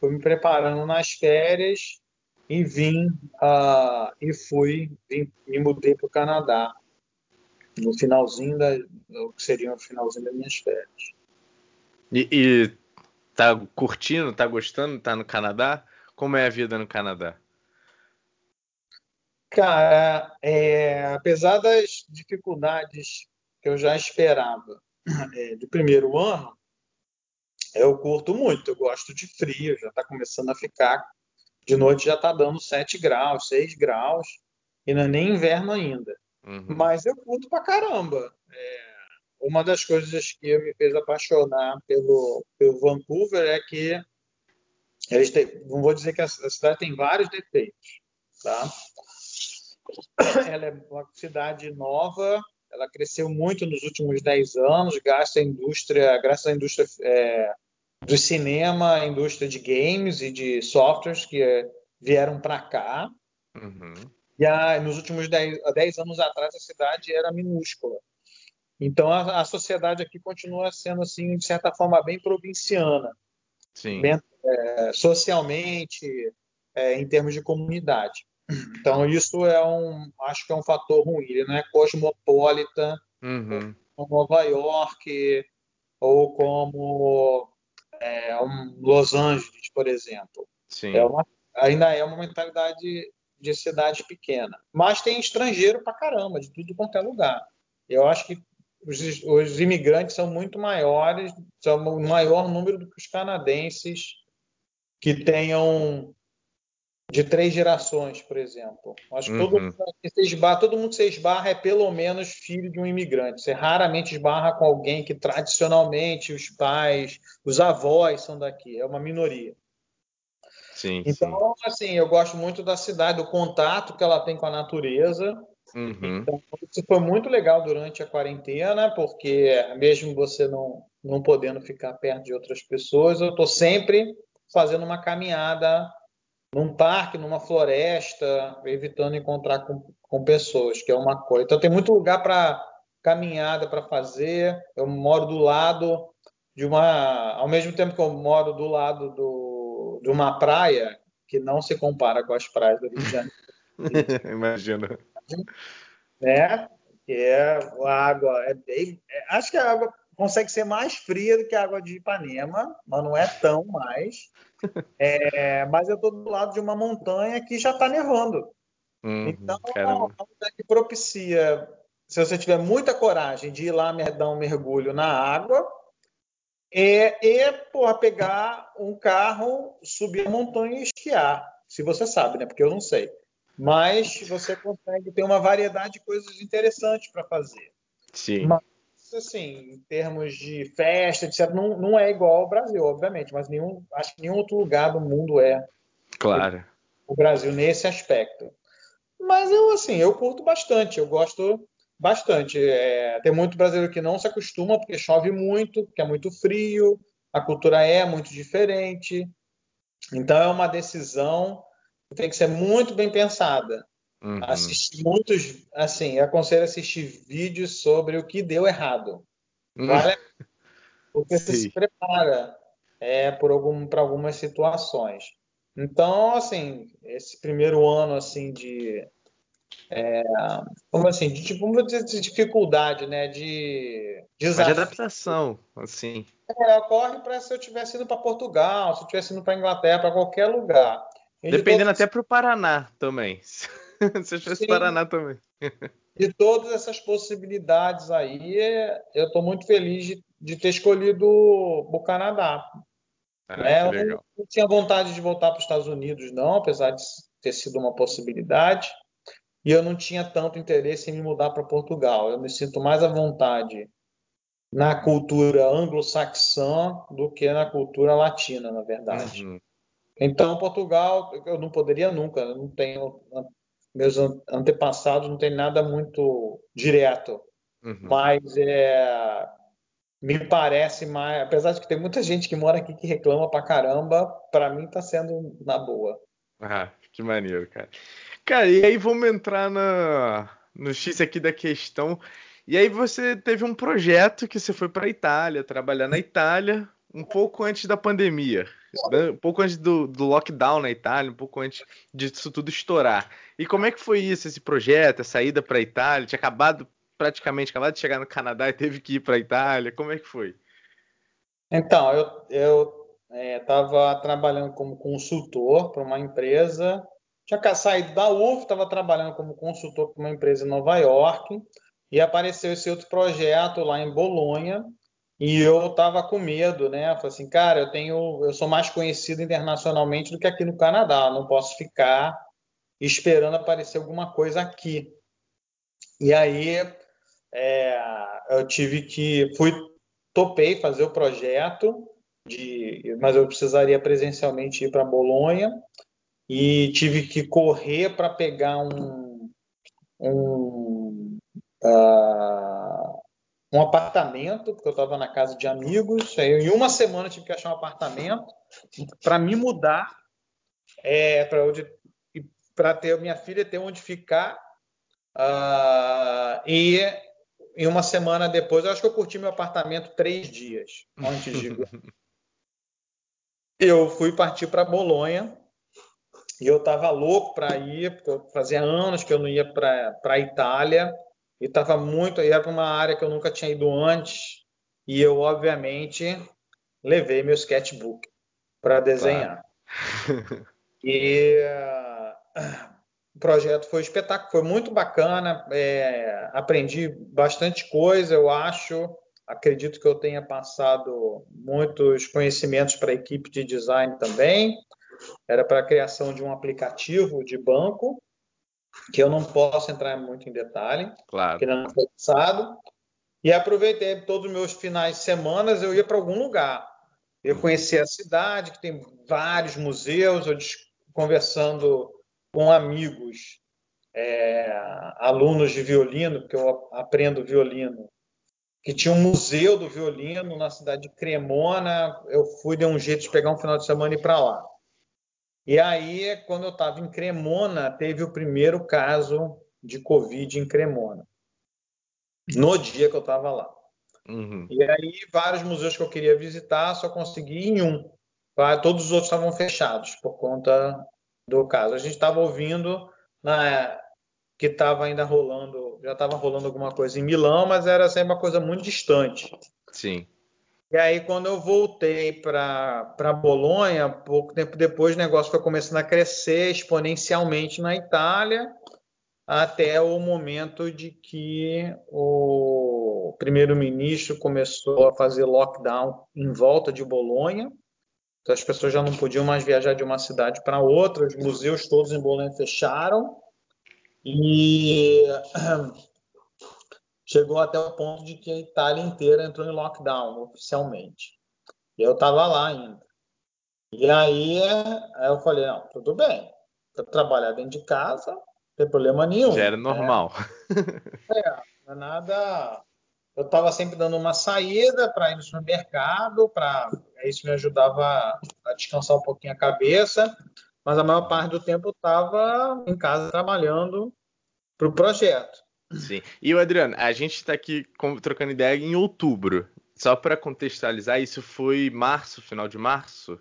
fui me preparando nas férias e vim uh, e fui, vim, me mudei para o Canadá no finalzinho da, o que seria o finalzinho das minhas férias. E, e tá curtindo, tá gostando, tá no Canadá? Como é a vida no Canadá? Cara, é, apesar das dificuldades que eu já esperava é, do primeiro ano, eu curto muito. Eu gosto de frio, já está começando a ficar. De noite já está dando 7 graus, 6 graus, e não é nem inverno ainda. Uhum. Mas eu curto pra caramba. É, uma das coisas que me fez apaixonar pelo, pelo Vancouver é que eles têm, não vou dizer que a, a cidade tem vários defeitos, tá? Ela é uma cidade nova, ela cresceu muito nos últimos 10 anos, graças à indústria, graças à indústria é, do cinema, a indústria de games e de softwares que é, vieram para cá. Uhum. E a, nos últimos 10, 10, anos atrás a cidade era minúscula. Então a, a, sociedade aqui continua sendo assim de certa forma bem provinciana, Sim. Bem, é, socialmente, é, em termos de comunidade. Então isso é um, acho que é um fator ruim. Ele não é cosmopolita, uhum. como Nova York ou como é, um Los Angeles, por exemplo. Sim. É uma, ainda é uma mentalidade de cidade pequena. Mas tem estrangeiro pra caramba, de tudo quanto é lugar. Eu acho que os, os imigrantes são muito maiores, são o maior número do que os canadenses que tenham de três gerações, por exemplo. Acho que uhum. todo, mundo que esbarra, todo mundo você esbarra é pelo menos filho de um imigrante. Você raramente esbarra com alguém que tradicionalmente os pais, os avós são daqui. É uma minoria. Sim, então, sim. assim, eu gosto muito da cidade, do contato que ela tem com a natureza. Uhum. Então, isso foi muito legal durante a quarentena, porque mesmo você não, não podendo ficar perto de outras pessoas, eu estou sempre fazendo uma caminhada num parque, numa floresta, evitando encontrar com, com pessoas, que é uma coisa. Então, tem muito lugar para caminhada para fazer. Eu moro do lado de uma. Ao mesmo tempo que eu moro do lado do de uma praia que não se compara com as praias do Rio de Janeiro. (laughs) Imagino. Né? Que é a água é bem, é, acho que a água consegue ser mais fria do que a água de Ipanema, mas não é tão mais. É, mas eu estou do lado de uma montanha que já está nevando. Uhum, então, caramba. é uma que propicia, se você tiver muita coragem de ir lá dar um mergulho na água, é, e porra, pegar um carro, subir a montanha e esquiar. Se você sabe, né? Porque eu não sei. Mas você consegue ter uma variedade de coisas interessantes para fazer. Sim. Mas, assim, em termos de festa, etc., não, não é igual ao Brasil, obviamente, mas nenhum, acho que nenhum outro lugar do mundo é. Claro. O Brasil nesse aspecto. Mas eu, assim, eu curto bastante. Eu gosto bastante. É, tem muito brasileiro que não se acostuma porque chove muito, porque é muito frio, a cultura é muito diferente. Então é uma decisão tem que ser muito bem pensada. Uhum. Assistir muitos, assim, aconselho assistir vídeos sobre o que deu errado. Uhum. Vale? Porque você se prepara é, por algum, para algumas situações. Então, assim, esse primeiro ano assim de é, como assim, de, tipo, vamos dizer de dificuldade, né? De desafio. de adaptação, assim. É, ocorre para se eu tivesse indo para Portugal, se eu tivesse indo para Inglaterra, para qualquer lugar. E Dependendo todos... até para o Paraná também. (laughs) se eu tivesse Paraná também. de todas essas possibilidades aí, eu estou muito feliz de, de, ter escolhido o Canadá. Ah, né? Eu não, não tinha vontade de voltar para os Estados Unidos, não, apesar de ter sido uma possibilidade e eu não tinha tanto interesse em me mudar para Portugal. Eu me sinto mais à vontade na cultura anglo-saxã do que na cultura latina, na verdade. Uhum. Então, Portugal, eu não poderia nunca, eu não tenho meus antepassados não tem nada muito direto, uhum. mas é me parece mais, apesar de que tem muita gente que mora aqui que reclama pra caramba, para mim tá sendo na boa. Ah, que maneiro, cara. Cara, e aí vamos entrar na, no X aqui da questão. E aí você teve um projeto que você foi para Itália, trabalhar na Itália, um pouco antes da pandemia? Um pouco antes do, do, lockdown na Itália, um pouco antes disso tudo estourar. E como é que foi isso, esse projeto, a saída para a Itália? Tinha acabado praticamente acabado de chegar no Canadá e teve que ir para a Itália. Como é que foi? Então, eu estava é, trabalhando como consultor para uma empresa. Tinha saído da UF, estava trabalhando como consultor para uma empresa em Nova York e apareceu esse outro projeto lá em Bolonha e eu estava com medo, né? Falei assim, cara, eu tenho, eu sou mais conhecido internacionalmente do que aqui no Canadá, não posso ficar esperando aparecer alguma coisa aqui. E aí é, eu tive que fui topei fazer o projeto de, mas eu precisaria presencialmente ir para Bolonha e tive que correr para pegar um um, uh, um apartamento porque eu estava na casa de amigos aí em uma semana tive que achar um apartamento para me mudar é, para onde para ter minha filha ter onde ficar uh, e e uma semana depois, eu acho que eu curti meu apartamento três dias antes de. (laughs) eu fui partir para Bolonha e eu estava louco para ir, porque fazia anos que eu não ia para a Itália e estava muito. ia para uma área que eu nunca tinha ido antes e eu, obviamente, levei meu sketchbook para desenhar. Claro. (laughs) e o projeto foi espetáculo, foi muito bacana, é, aprendi bastante coisa, eu acho. Acredito que eu tenha passado muitos conhecimentos para a equipe de design também. Era para a criação de um aplicativo de banco, que eu não posso entrar muito em detalhe, claro. que não foi pensado. E aproveitei todos os meus finais de semana, eu ia para algum lugar. Eu conheci a cidade, que tem vários museus, eu conversando com amigos, é, alunos de violino, porque eu aprendo violino, que tinha um museu do violino na cidade de Cremona. Eu fui de um jeito de pegar um final de semana e ir para lá. E aí, quando eu estava em Cremona, teve o primeiro caso de Covid em Cremona, no dia que eu estava lá. Uhum. E aí, vários museus que eu queria visitar, só consegui em um. Todos os outros estavam fechados por conta do caso. A gente estava ouvindo né, que estava ainda rolando, já estava rolando alguma coisa em Milão, mas era sempre uma coisa muito distante. Sim. E aí, quando eu voltei para Bolonha, pouco tempo depois, o negócio foi começando a crescer exponencialmente na Itália, até o momento de que o primeiro-ministro começou a fazer lockdown em volta de Bolonha. Então, as pessoas já não podiam mais viajar de uma cidade para outra, os museus todos em Bolonha fecharam e chegou até o ponto de que a Itália inteira entrou em lockdown oficialmente. E eu estava lá ainda. E aí, aí eu falei, não, tudo bem, eu trabalhar dentro de casa, não tem problema nenhum. Já era normal. É, é não é nada eu estava sempre dando uma saída para ir no supermercado, para isso me ajudava a descansar um pouquinho a cabeça, mas a maior parte do tempo eu estava em casa trabalhando para o projeto. Sim. E o Adriano, a gente está aqui trocando ideia em outubro. Só para contextualizar, isso foi março, final de março?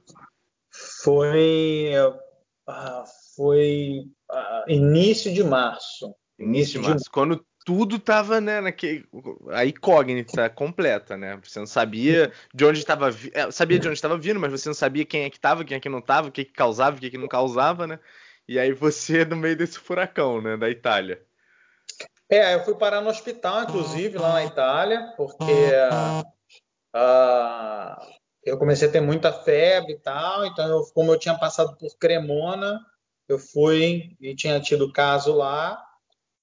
Foi, uh, foi uh, início de março. Início de março. De... Quando tudo tava, né, naquele, a incógnita completa, né? Você não sabia de onde estava, é, sabia de onde estava vindo, mas você não sabia quem é que estava, quem é que não estava, o que, que causava, o que, que não causava, né? E aí você no meio desse furacão, né, da Itália. É, eu fui parar no hospital, inclusive, lá na Itália, porque uh, eu comecei a ter muita febre e tal, então eu, como eu tinha passado por Cremona, eu fui e tinha tido caso lá,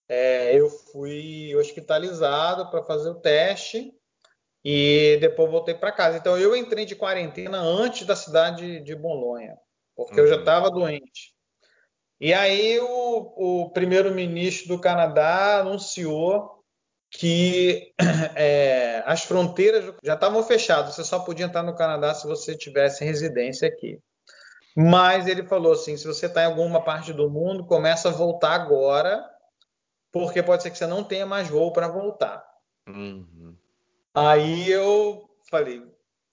é, eu fui hospitalizado para fazer o teste e depois voltei para casa. Então eu entrei de quarentena antes da cidade de Bolonha, porque uhum. eu já estava uhum. doente. E aí o, o primeiro-ministro do Canadá anunciou que (clears throat) é, as fronteiras já estavam fechadas, você só podia entrar no Canadá se você tivesse residência aqui. Mas ele falou assim: se você está em alguma parte do mundo, começa a voltar agora, porque pode ser que você não tenha mais voo para voltar. Uhum. Aí eu falei,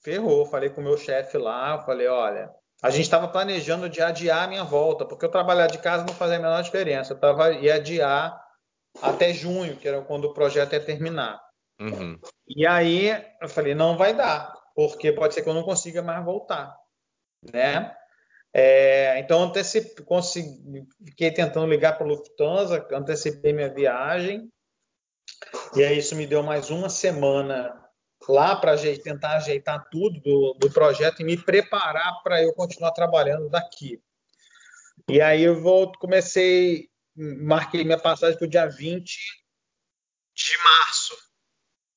ferrou, falei com o meu chefe lá, falei, olha, a gente estava planejando de adiar a minha volta, porque eu trabalhar de casa não fazia a menor diferença. Eu tava, ia adiar até junho, que era quando o projeto ia terminar. Uhum. E aí eu falei, não vai dar, porque pode ser que eu não consiga mais voltar, né? É, então antecipei, consegui, fiquei tentando ligar para a Lufthansa, antecipei minha viagem, e aí isso me deu mais uma semana lá para tentar ajeitar tudo do, do projeto e me preparar para eu continuar trabalhando daqui. E aí eu vou, comecei, marquei minha passagem para o dia 20 de março,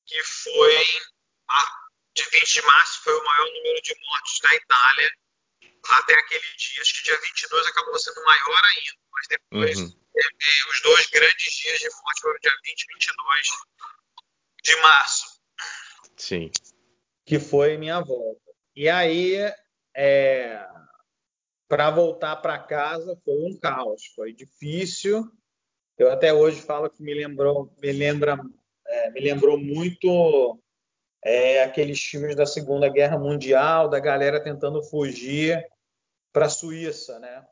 que foi, de 20 de março foi o maior número de mortes da Itália até aquele dia, acho que dia 22 acabou sendo maior ainda, mas depois uhum. teve os dois grandes dias de morte foram dia 20 e 22 de março. Sim. Que foi minha volta. E aí, é, para voltar para casa foi um caos, foi difícil. Eu até hoje falo que me lembrou, me lembra, é, me lembrou muito é, aqueles filmes da Segunda Guerra Mundial, da galera tentando fugir para a Suíça, né?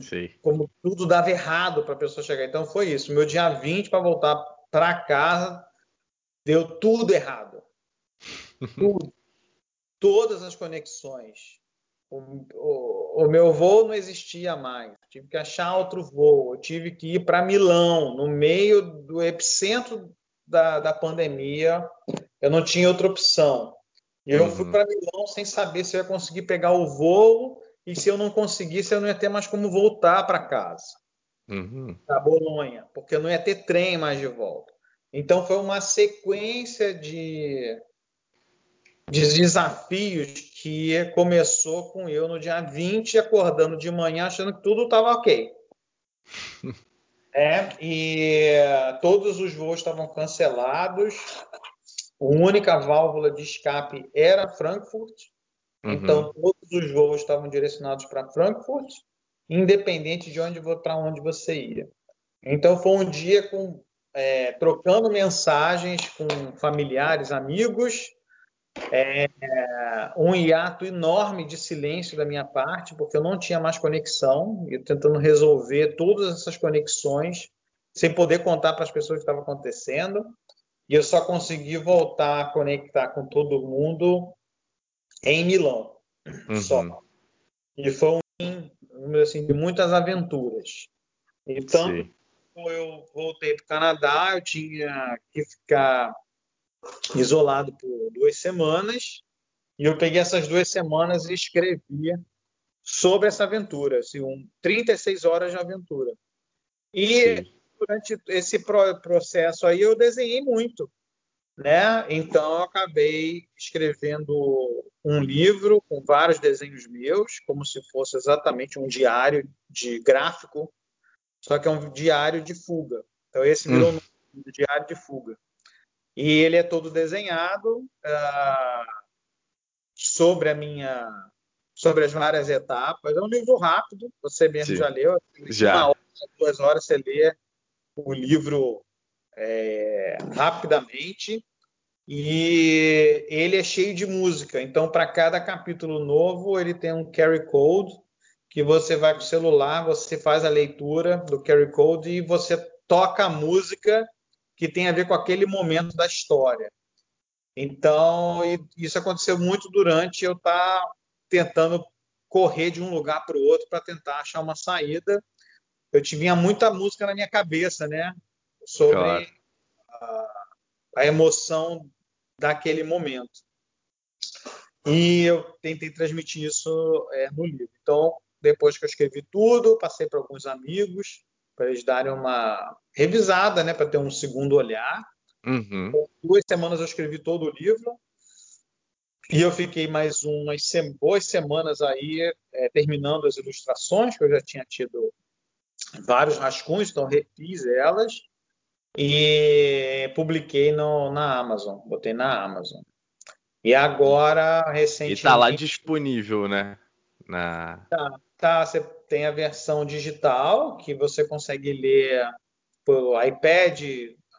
Sim. Como tudo dava errado para a pessoa chegar. Então foi isso. Meu dia 20 para voltar para casa deu tudo errado. Tudo. Todas as conexões. O, o, o, meu voo não existia mais. Tive que achar outro voo. Eu tive que ir para Milão, no meio do epicentro da, da pandemia. Eu não tinha outra opção. E eu uhum. fui para Milão sem saber se eu ia conseguir pegar o voo e se eu não conseguisse, eu não ia ter mais como voltar para casa, uhum. para Bolonha, porque eu não ia ter trem mais de volta. Então foi uma sequência de, de desafios que começou com eu no dia 20, acordando de manhã achando que tudo estava ok. (laughs) É, e todos os voos estavam cancelados. A única válvula de escape era Frankfurt. Uhum. Então, todos os voos estavam direcionados para Frankfurt, independente de onde para onde você ia. Então, foi um dia com é, trocando mensagens com familiares, amigos, é, um hiato enorme de silêncio da minha parte, porque eu não tinha mais conexão, e tentando resolver todas essas conexões, sem poder contar para as pessoas o que estava acontecendo. E eu só consegui voltar a conectar com todo mundo em Milão, uhum. só. E foi um, assim, de muitas aventuras. Então, Sim. eu voltei para o Canadá, eu tinha que ficar isolado por duas semanas, e eu peguei essas duas semanas e escrevia sobre essa aventura, assim, um, 36 horas de aventura. E Sim. durante esse processo aí eu desenhei muito né? Então eu acabei escrevendo um livro com vários desenhos meus, como se fosse exatamente um diário de gráfico, só que é um diário de fuga. Então esse virou hum. um diário de fuga. E ele é todo desenhado uh, sobre a minha sobre as várias etapas. É um livro rápido, você mesmo Sim. já leu. Já. Uma hora, duas horas você lê o livro é, rapidamente e ele é cheio de música. Então, para cada capítulo novo, ele tem um carry code que você vai com o celular, você faz a leitura do carry code e você toca a música que tem a ver com aquele momento da história. Então, isso aconteceu muito durante eu estar tá tentando correr de um lugar para o outro para tentar achar uma saída. Eu tinha muita música na minha cabeça, né? Sobre claro. a, a emoção daquele momento. E eu tentei transmitir isso é, no livro. Então, depois que eu escrevi tudo, passei para alguns amigos para eles darem uma revisada, né, para ter um segundo olhar. Uhum. Duas semanas eu escrevi todo o livro e eu fiquei mais umas boas semanas aí é, terminando as ilustrações que eu já tinha tido vários rascunhos, então refiz elas e publiquei no, na Amazon, botei na Amazon. E agora, recentemente. E tá lá disponível, né? Na... Tá, tá, você tem a versão digital que você consegue ler pelo iPad,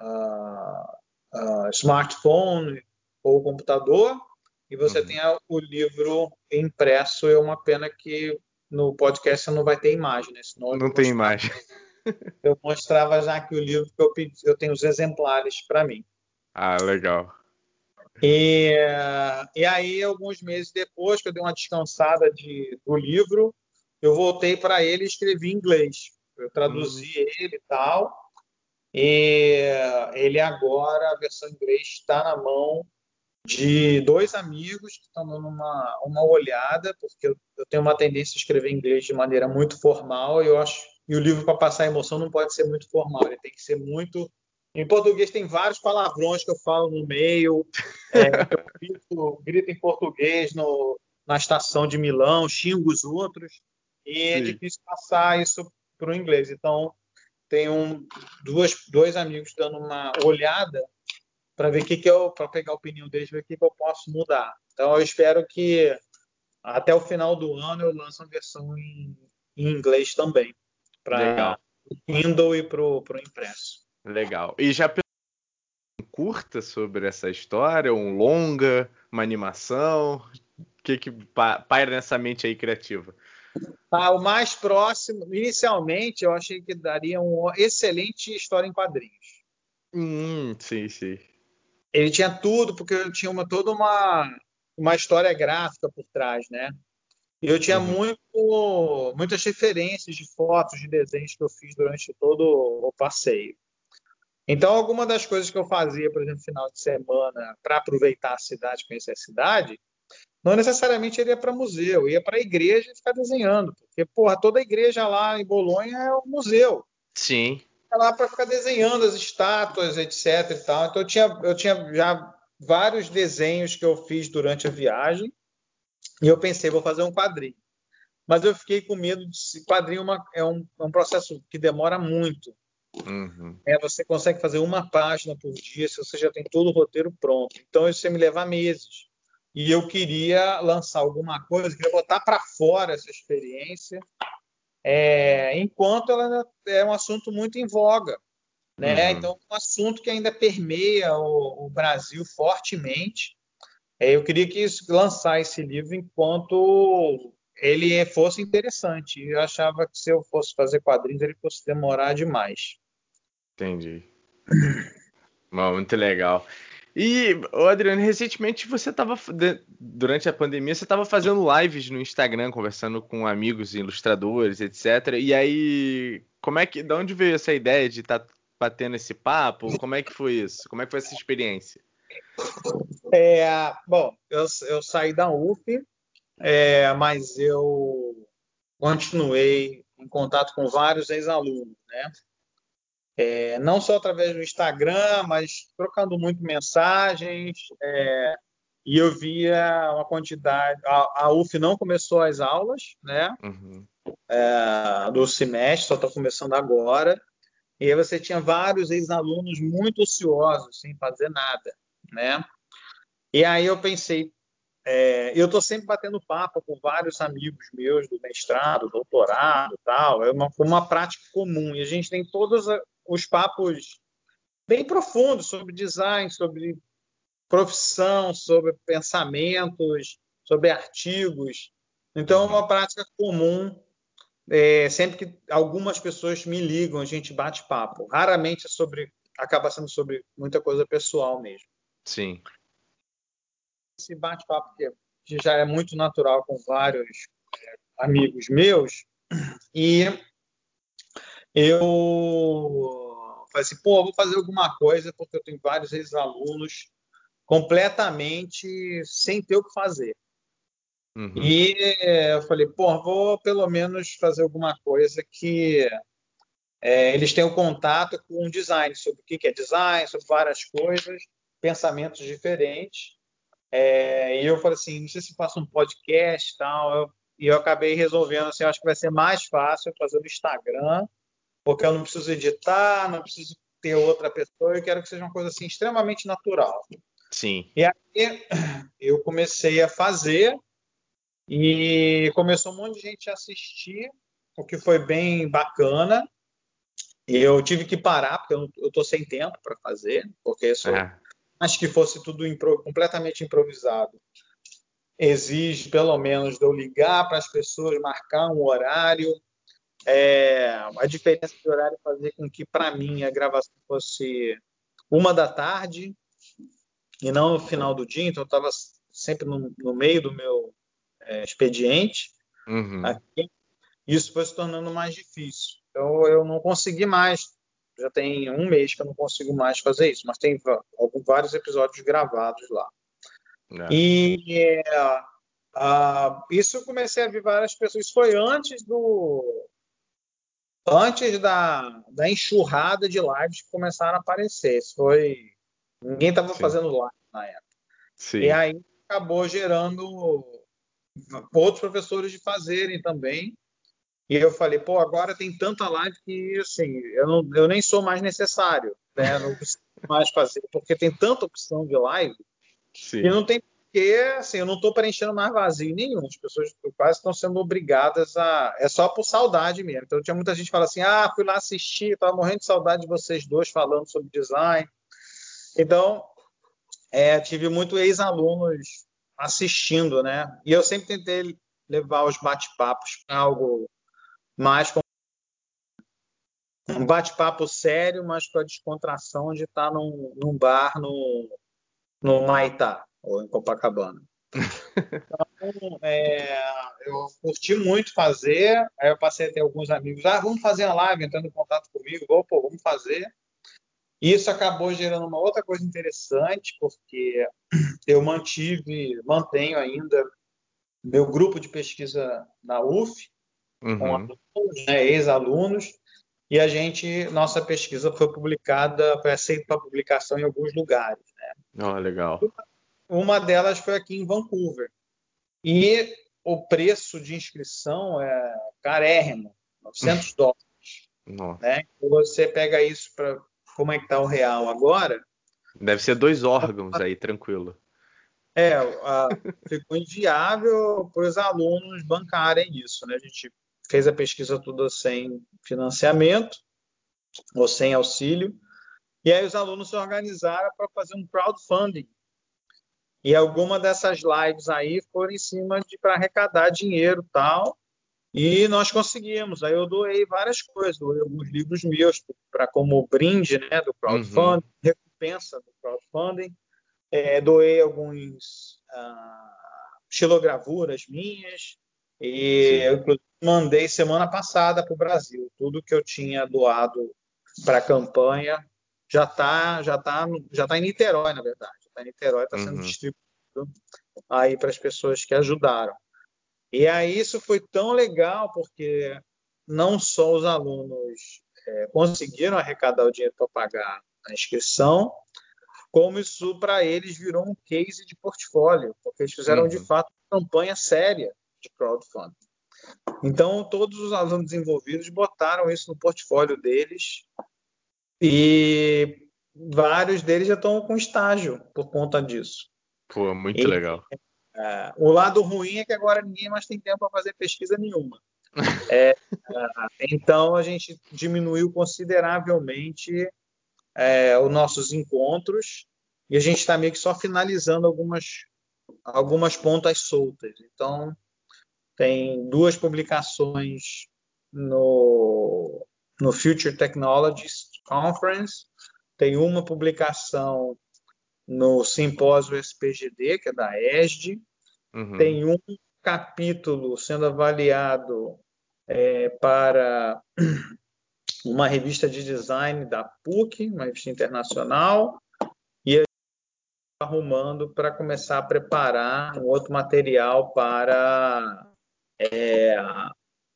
uh, uh, smartphone ou computador, e você uhum. tem o livro impresso. É uma pena que no podcast não vai ter imagem, né? Senão não tem imagem. (laughs) Eu mostrava já que o livro que eu pedi, eu tenho os exemplares para mim. Ah, legal. E, e aí, alguns meses depois que eu dei uma descansada de, do livro, eu voltei para ele e escrevi em inglês. Eu traduzi hum. ele e tal. E ele agora, a versão em inglês, está na mão de dois amigos que estão dando uma, uma olhada, porque eu, eu tenho uma tendência a escrever em inglês de maneira muito formal e eu acho e o livro para passar emoção não pode ser muito formal, ele tem que ser muito em português tem vários palavrões que eu falo no meio, é, eu grito, grito, em português no, na estação de Milão, xingo os outros, e é Sim. é difícil passar isso para o inglês. Então, tem um, duas, dois amigos dando uma olhada para ver o que, que eu, para pegar a opinião deles, ver o que, que eu posso mudar. Então, eu espero que até o final do ano eu lance uma versão em, em inglês também, para Kindle e para o impresso. Legal. E já um curta sobre essa história, um longa, uma animação? O que que paira nessa mente aí criativa? Ah, o mais próximo, inicialmente, eu achei que daria uma excelente história em quadrinhos. Hum, sim, sim. Ele tinha tudo, porque tinha uma, toda uma, uma história gráfica por trás, né? E eu tinha uhum. muito, muitas referências de fotos, de desenhos que eu fiz durante todo o passeio. Então, alguma das coisas que eu fazia, por exemplo, final de semana, para aproveitar a cidade, conhecer a cidade, não necessariamente iria para museu, ia para a igreja e ficar desenhando. Porque, porra, toda igreja lá em Bolonha é um museu. Sim. É lá para ficar desenhando as estátuas, etc. E tal. Então, eu tinha, eu tinha já vários desenhos que eu fiz durante a viagem e eu pensei, vou fazer um quadrinho. Mas eu fiquei com medo de. Quadrinho é, uma, é, um, é um processo que demora muito. Uhum. É, você consegue fazer uma página por dia se você já tem todo o roteiro pronto. Então isso ia me levar meses. E eu queria lançar alguma coisa, queria botar para fora essa experiência, é, enquanto ela é um assunto muito em voga. Né? Uhum. Então, um assunto que ainda permeia o, o Brasil fortemente. É, eu queria que isso, lançar esse livro enquanto ele fosse interessante. Eu achava que se eu fosse fazer quadrinhos, ele fosse demorar demais. Entendi. Bom, muito legal. E, Adriano, recentemente você estava, durante a pandemia, você estava fazendo lives no Instagram, conversando com amigos ilustradores, etc. E aí, como é que, de onde veio essa ideia de estar tá batendo esse papo? Como é que foi isso? Como é que foi essa experiência? É, bom, eu, eu saí da UF, é, mas eu continuei em contato com vários ex-alunos, né? É, não só através do Instagram, mas trocando muito mensagens. É, e eu via uma quantidade. A, a, UF não começou as aulas, né? Uhum. É, do semestre, só está começando agora. E aí você tinha vários ex-alunos muito ociosos, sem fazer nada, né? E aí eu pensei, é, eu estou sempre batendo papo com vários amigos meus do mestrado, doutorado, tal. É uma, uma prática comum e a gente tem todos os papos bem profundos sobre design, sobre profissão, sobre pensamentos, sobre artigos. Então, é uma prática comum. É, sempre que algumas pessoas me ligam, a gente bate papo. Raramente é sobre, acaba sendo sobre muita coisa pessoal mesmo. Sim. Esse bate-papo que já é muito natural com vários é, amigos meus e eu falei assim, pô, vou fazer alguma coisa porque eu tenho vários ex-alunos completamente sem ter o que fazer. Uhum. E eu falei, pô, vou pelo menos fazer alguma coisa que é, eles tenham contato com o design, sobre o que é design, sobre várias coisas, pensamentos diferentes. É, e eu falei assim, não sei se faço um podcast e tal. Eu, e eu acabei resolvendo assim, acho que vai ser mais fácil fazer no Instagram porque eu não preciso editar, não preciso ter outra pessoa, eu quero que seja uma coisa assim extremamente natural. Sim. E aí (clears throat) eu comecei a fazer e começou um monte de gente a assistir, o que foi bem bacana. Eu tive que parar, porque eu, estou sem tempo para fazer, porque é. acho que fosse tudo impro, completamente improvisado. Exige, pelo menos, de eu ligar para as pessoas, marcar um horário. É, a diferença de horário fazer com que, para mim, a gravação fosse uma da tarde e não no final do dia, então eu estava sempre no, no, meio do meu é, expediente. Uhum. Aqui, isso foi se tornando mais difícil. Então eu não consegui mais. Já tem um mês que eu não consigo mais fazer isso, mas tem vários episódios gravados lá. É. E uh, isso eu comecei a ver várias pessoas. Isso foi antes do antes da, da enxurrada de lives que começaram a aparecer. Isso foi ninguém estava fazendo live na época. Sim. E aí acabou gerando outros professores de fazerem também. E eu falei, pô, agora tem tanta live que, assim, eu, não, eu nem sou mais necessário, né? Não preciso mais fazer, porque tem tanta opção de live Sim. que não tem porque, assim, eu não estou preenchendo mais vazio nenhum. As pessoas quase estão sendo obrigadas a. É só por saudade mesmo. Então, tinha muita gente que fala assim: ah, fui lá assistir, estava morrendo de saudade de vocês dois falando sobre design. Então, é, tive muito ex-alunos assistindo, né? E eu sempre tentei levar os bate-papos para algo mais um bate-papo sério, mas com a descontração de estar num, num bar no, no Maitá ou em Copacabana. (laughs) Então, é, eu curti muito fazer, aí eu passei a ter alguns amigos, ah, vamos fazer a live, entrando em contato comigo, vou, pô, vamos fazer. E isso acabou gerando uma outra coisa interessante, porque eu mantive, mantenho ainda meu grupo de pesquisa na UF, uhum. com alunos, né, ex-alunos, e a gente, nossa pesquisa foi publicada, foi aceita para publicação em alguns lugares. Né? Oh, legal. Uma delas foi aqui em Vancouver. E o preço de inscrição é carérrimo, 900 dólares. Nossa. Né? Você pega isso para como é que está o real agora? Deve ser dois órgãos aí, tranquilo. É, a, ficou inviável para os alunos bancarem isso, né? A gente fez a pesquisa toda sem financiamento ou sem auxílio, e aí os alunos se organizaram para fazer um crowdfunding. E alguma dessas lives aí foram em cima de para arrecadar dinheiro tal. E nós conseguimos. Aí eu doei várias coisas, doei alguns livros meus para como brinde, né, do crowdfunding, uhum. recompensa do crowdfunding. É, doei alguns ah, xilogravuras minhas e eu mandei semana passada para o Brasil tudo que eu tinha doado para a campanha já está já tá, já tá em Niterói na verdade está em Niterói está sendo uhum. distribuído aí para as pessoas que ajudaram e aí isso foi tão legal porque não só os alunos é, conseguiram arrecadar o dinheiro para pagar a inscrição, como isso para eles virou um case de portfólio, porque eles fizeram uhum. de fato uma campanha séria de crowdfunding. Então, todos os alunos envolvidos botaram isso no portfólio deles e vários deles já estão com estágio por conta disso. Pô, muito e, legal. É, o lado ruim é que agora ninguém mais tem tempo para fazer pesquisa nenhuma. (laughs) É, é, então a gente diminuiu consideravelmente é, os nossos encontros e a gente está meio que só finalizando algumas algumas pontas soltas. Então tem duas publicações no no Future Technologies Conference, tem uma publicação no simpósio SPGD, que é da ESD. Uhum. Tem um capítulo sendo avaliado é, para (clears throat) uma revista de design da PUC, uma revista internacional, e a gente está arrumando para começar a preparar um outro material para é,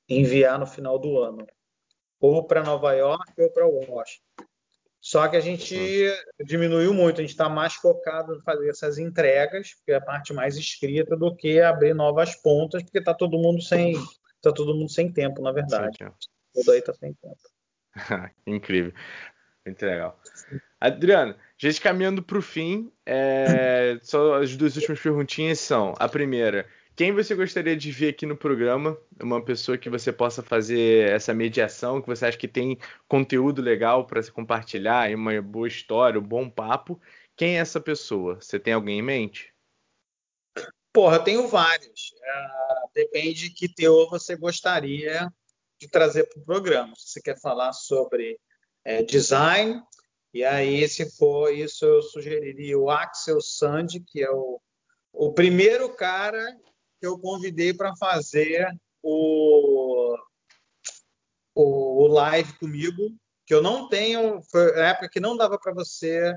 enviar no final do ano, ou para Nova York ou para Washington. Só que a gente uhum. diminuiu muito, a gente está mais focado em fazer essas entregas, que é a parte mais escrita, do que abrir novas pontas, porque está todo mundo sem. Tá todo mundo sem tempo, na verdade. Tudo aí está sem tempo. (laughs) Incrível. Muito legal. Adriano, gente caminhando para o fim, é... só as duas últimas perguntinhas são: a primeira, quem você gostaria de ver aqui no programa? Uma pessoa que você possa fazer essa mediação, que você acha que tem conteúdo legal para se compartilhar, uma boa história, um bom papo. Quem é essa pessoa? Você tem alguém em mente? Porra, eu tenho vários. Uh, depende de que teor você gostaria de trazer para o programa. Se você quer falar sobre é, design, e aí, se for isso, eu sugeriria o Axel Sand, que é o, o primeiro cara que eu convidei para fazer o, o, o, live comigo, que eu não tenho, foi a época que não dava para você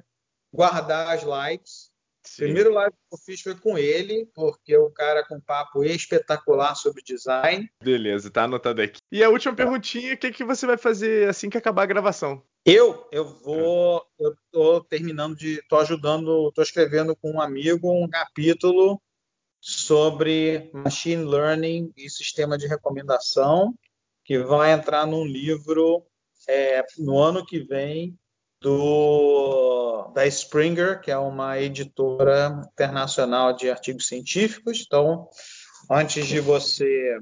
guardar as lives. Sim. Primeiro live que eu fiz foi com ele, porque o cara com papo espetacular sobre design. Beleza, tá anotado aqui. E a última perguntinha, o que, que você vai fazer assim que acabar a gravação? Eu, eu vou, eu tô terminando de, tô ajudando, tô escrevendo com um amigo um capítulo sobre machine learning e sistema de recomendação que vai entrar num livro é, no ano que vem do da Springer, que é uma editora internacional de artigos científicos. Então, antes de você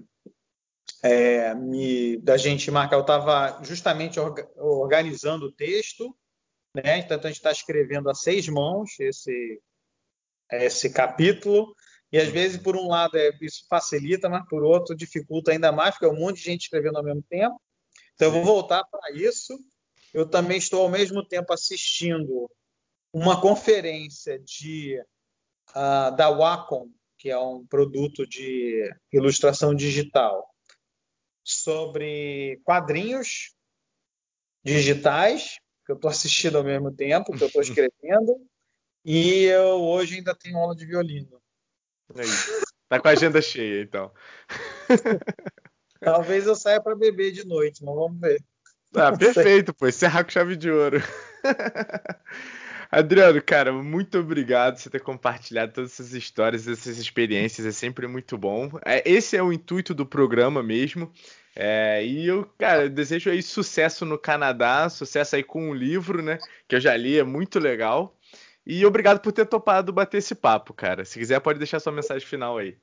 é, me, da gente marcar, eu estava justamente organizando o texto, né? Então a gente está escrevendo a seis mãos esse esse capítulo e às vezes por um lado é, isso facilita, mas por outro dificulta ainda mais porque é um monte de gente escrevendo ao mesmo tempo. Então eu vou voltar para isso. Eu também estou ao mesmo tempo assistindo uma conferência de uh, da Wacom, que é um produto de ilustração digital, sobre quadrinhos digitais, que eu estou assistindo ao mesmo tempo, que eu estou (laughs) escrevendo, e eu hoje ainda tenho aula de violino. É tá com a agenda cheia, então. Talvez eu saia para beber de noite, mas vamos ver. Ah, perfeito, pô. Encerrar com chave de ouro. Adriano, cara, muito obrigado por você ter compartilhado todas essas histórias, essas experiências, é sempre muito bom. É, esse é o intuito do programa mesmo. É, e eu, cara, desejo aí sucesso no Canadá, sucesso aí com o livro, né? Que eu já li, é muito legal. E obrigado por ter topado bater esse papo, cara. Se quiser, pode deixar sua mensagem final aí.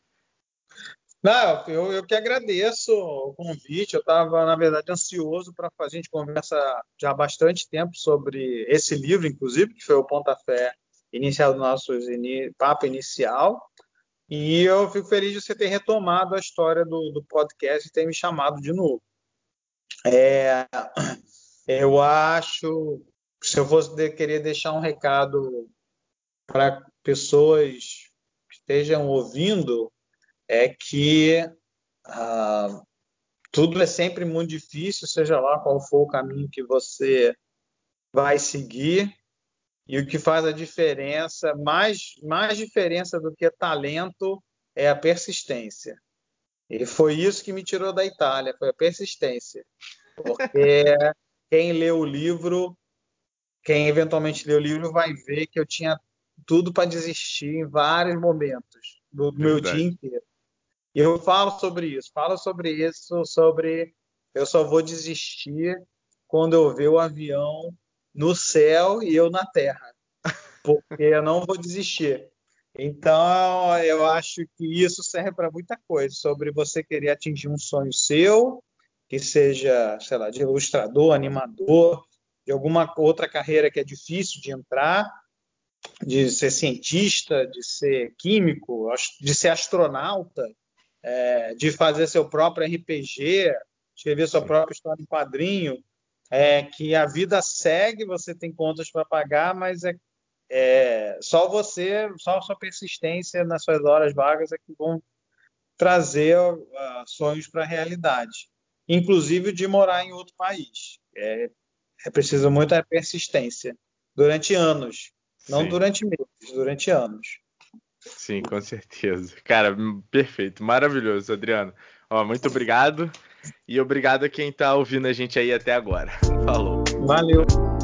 Não, eu, eu que agradeço o convite. Eu estava, na verdade, ansioso para. A gente conversa já há bastante tempo sobre esse livro, inclusive, que foi o pontapé inicial do nosso papo inicial. E eu fico feliz de você ter retomado a história do, do podcast e ter me chamado de novo. É, eu acho, se eu fosse querer deixar um recado para pessoas que estejam ouvindo, é que ah, tudo é sempre muito difícil, seja lá qual for o caminho que você vai seguir. E o que faz a diferença, mais, mais diferença do que talento, é a persistência. E foi isso que me tirou da Itália, foi a persistência. Porque (laughs) quem lê o livro, quem eventualmente lê o livro, vai ver que eu tinha tudo para desistir em vários momentos do meu dia inteiro. E eu falo sobre isso, falo sobre isso, sobre eu só vou desistir quando eu ver o avião no céu e eu na terra, (laughs) porque eu não vou desistir. Então, eu acho que isso serve para muita coisa, sobre você querer atingir um sonho seu, que seja, sei lá, de ilustrador, animador, de alguma outra carreira que é difícil de entrar, de ser cientista, de ser químico, de ser astronauta, é, de fazer seu próprio RPG, escrever sua própria história em quadrinho, é, que a vida segue, você tem contas para pagar, mas é, é, só você, só sua persistência nas suas horas vagas é que vão trazer uh, sonhos para a realidade, inclusive de morar em outro país. É, é preciso muita persistência durante anos, não Sim. durante meses, durante anos. Sim, com certeza. Cara, perfeito, maravilhoso, Adriano. Ó, muito obrigado e obrigado a quem está ouvindo a gente aí até agora. Falou. Valeu.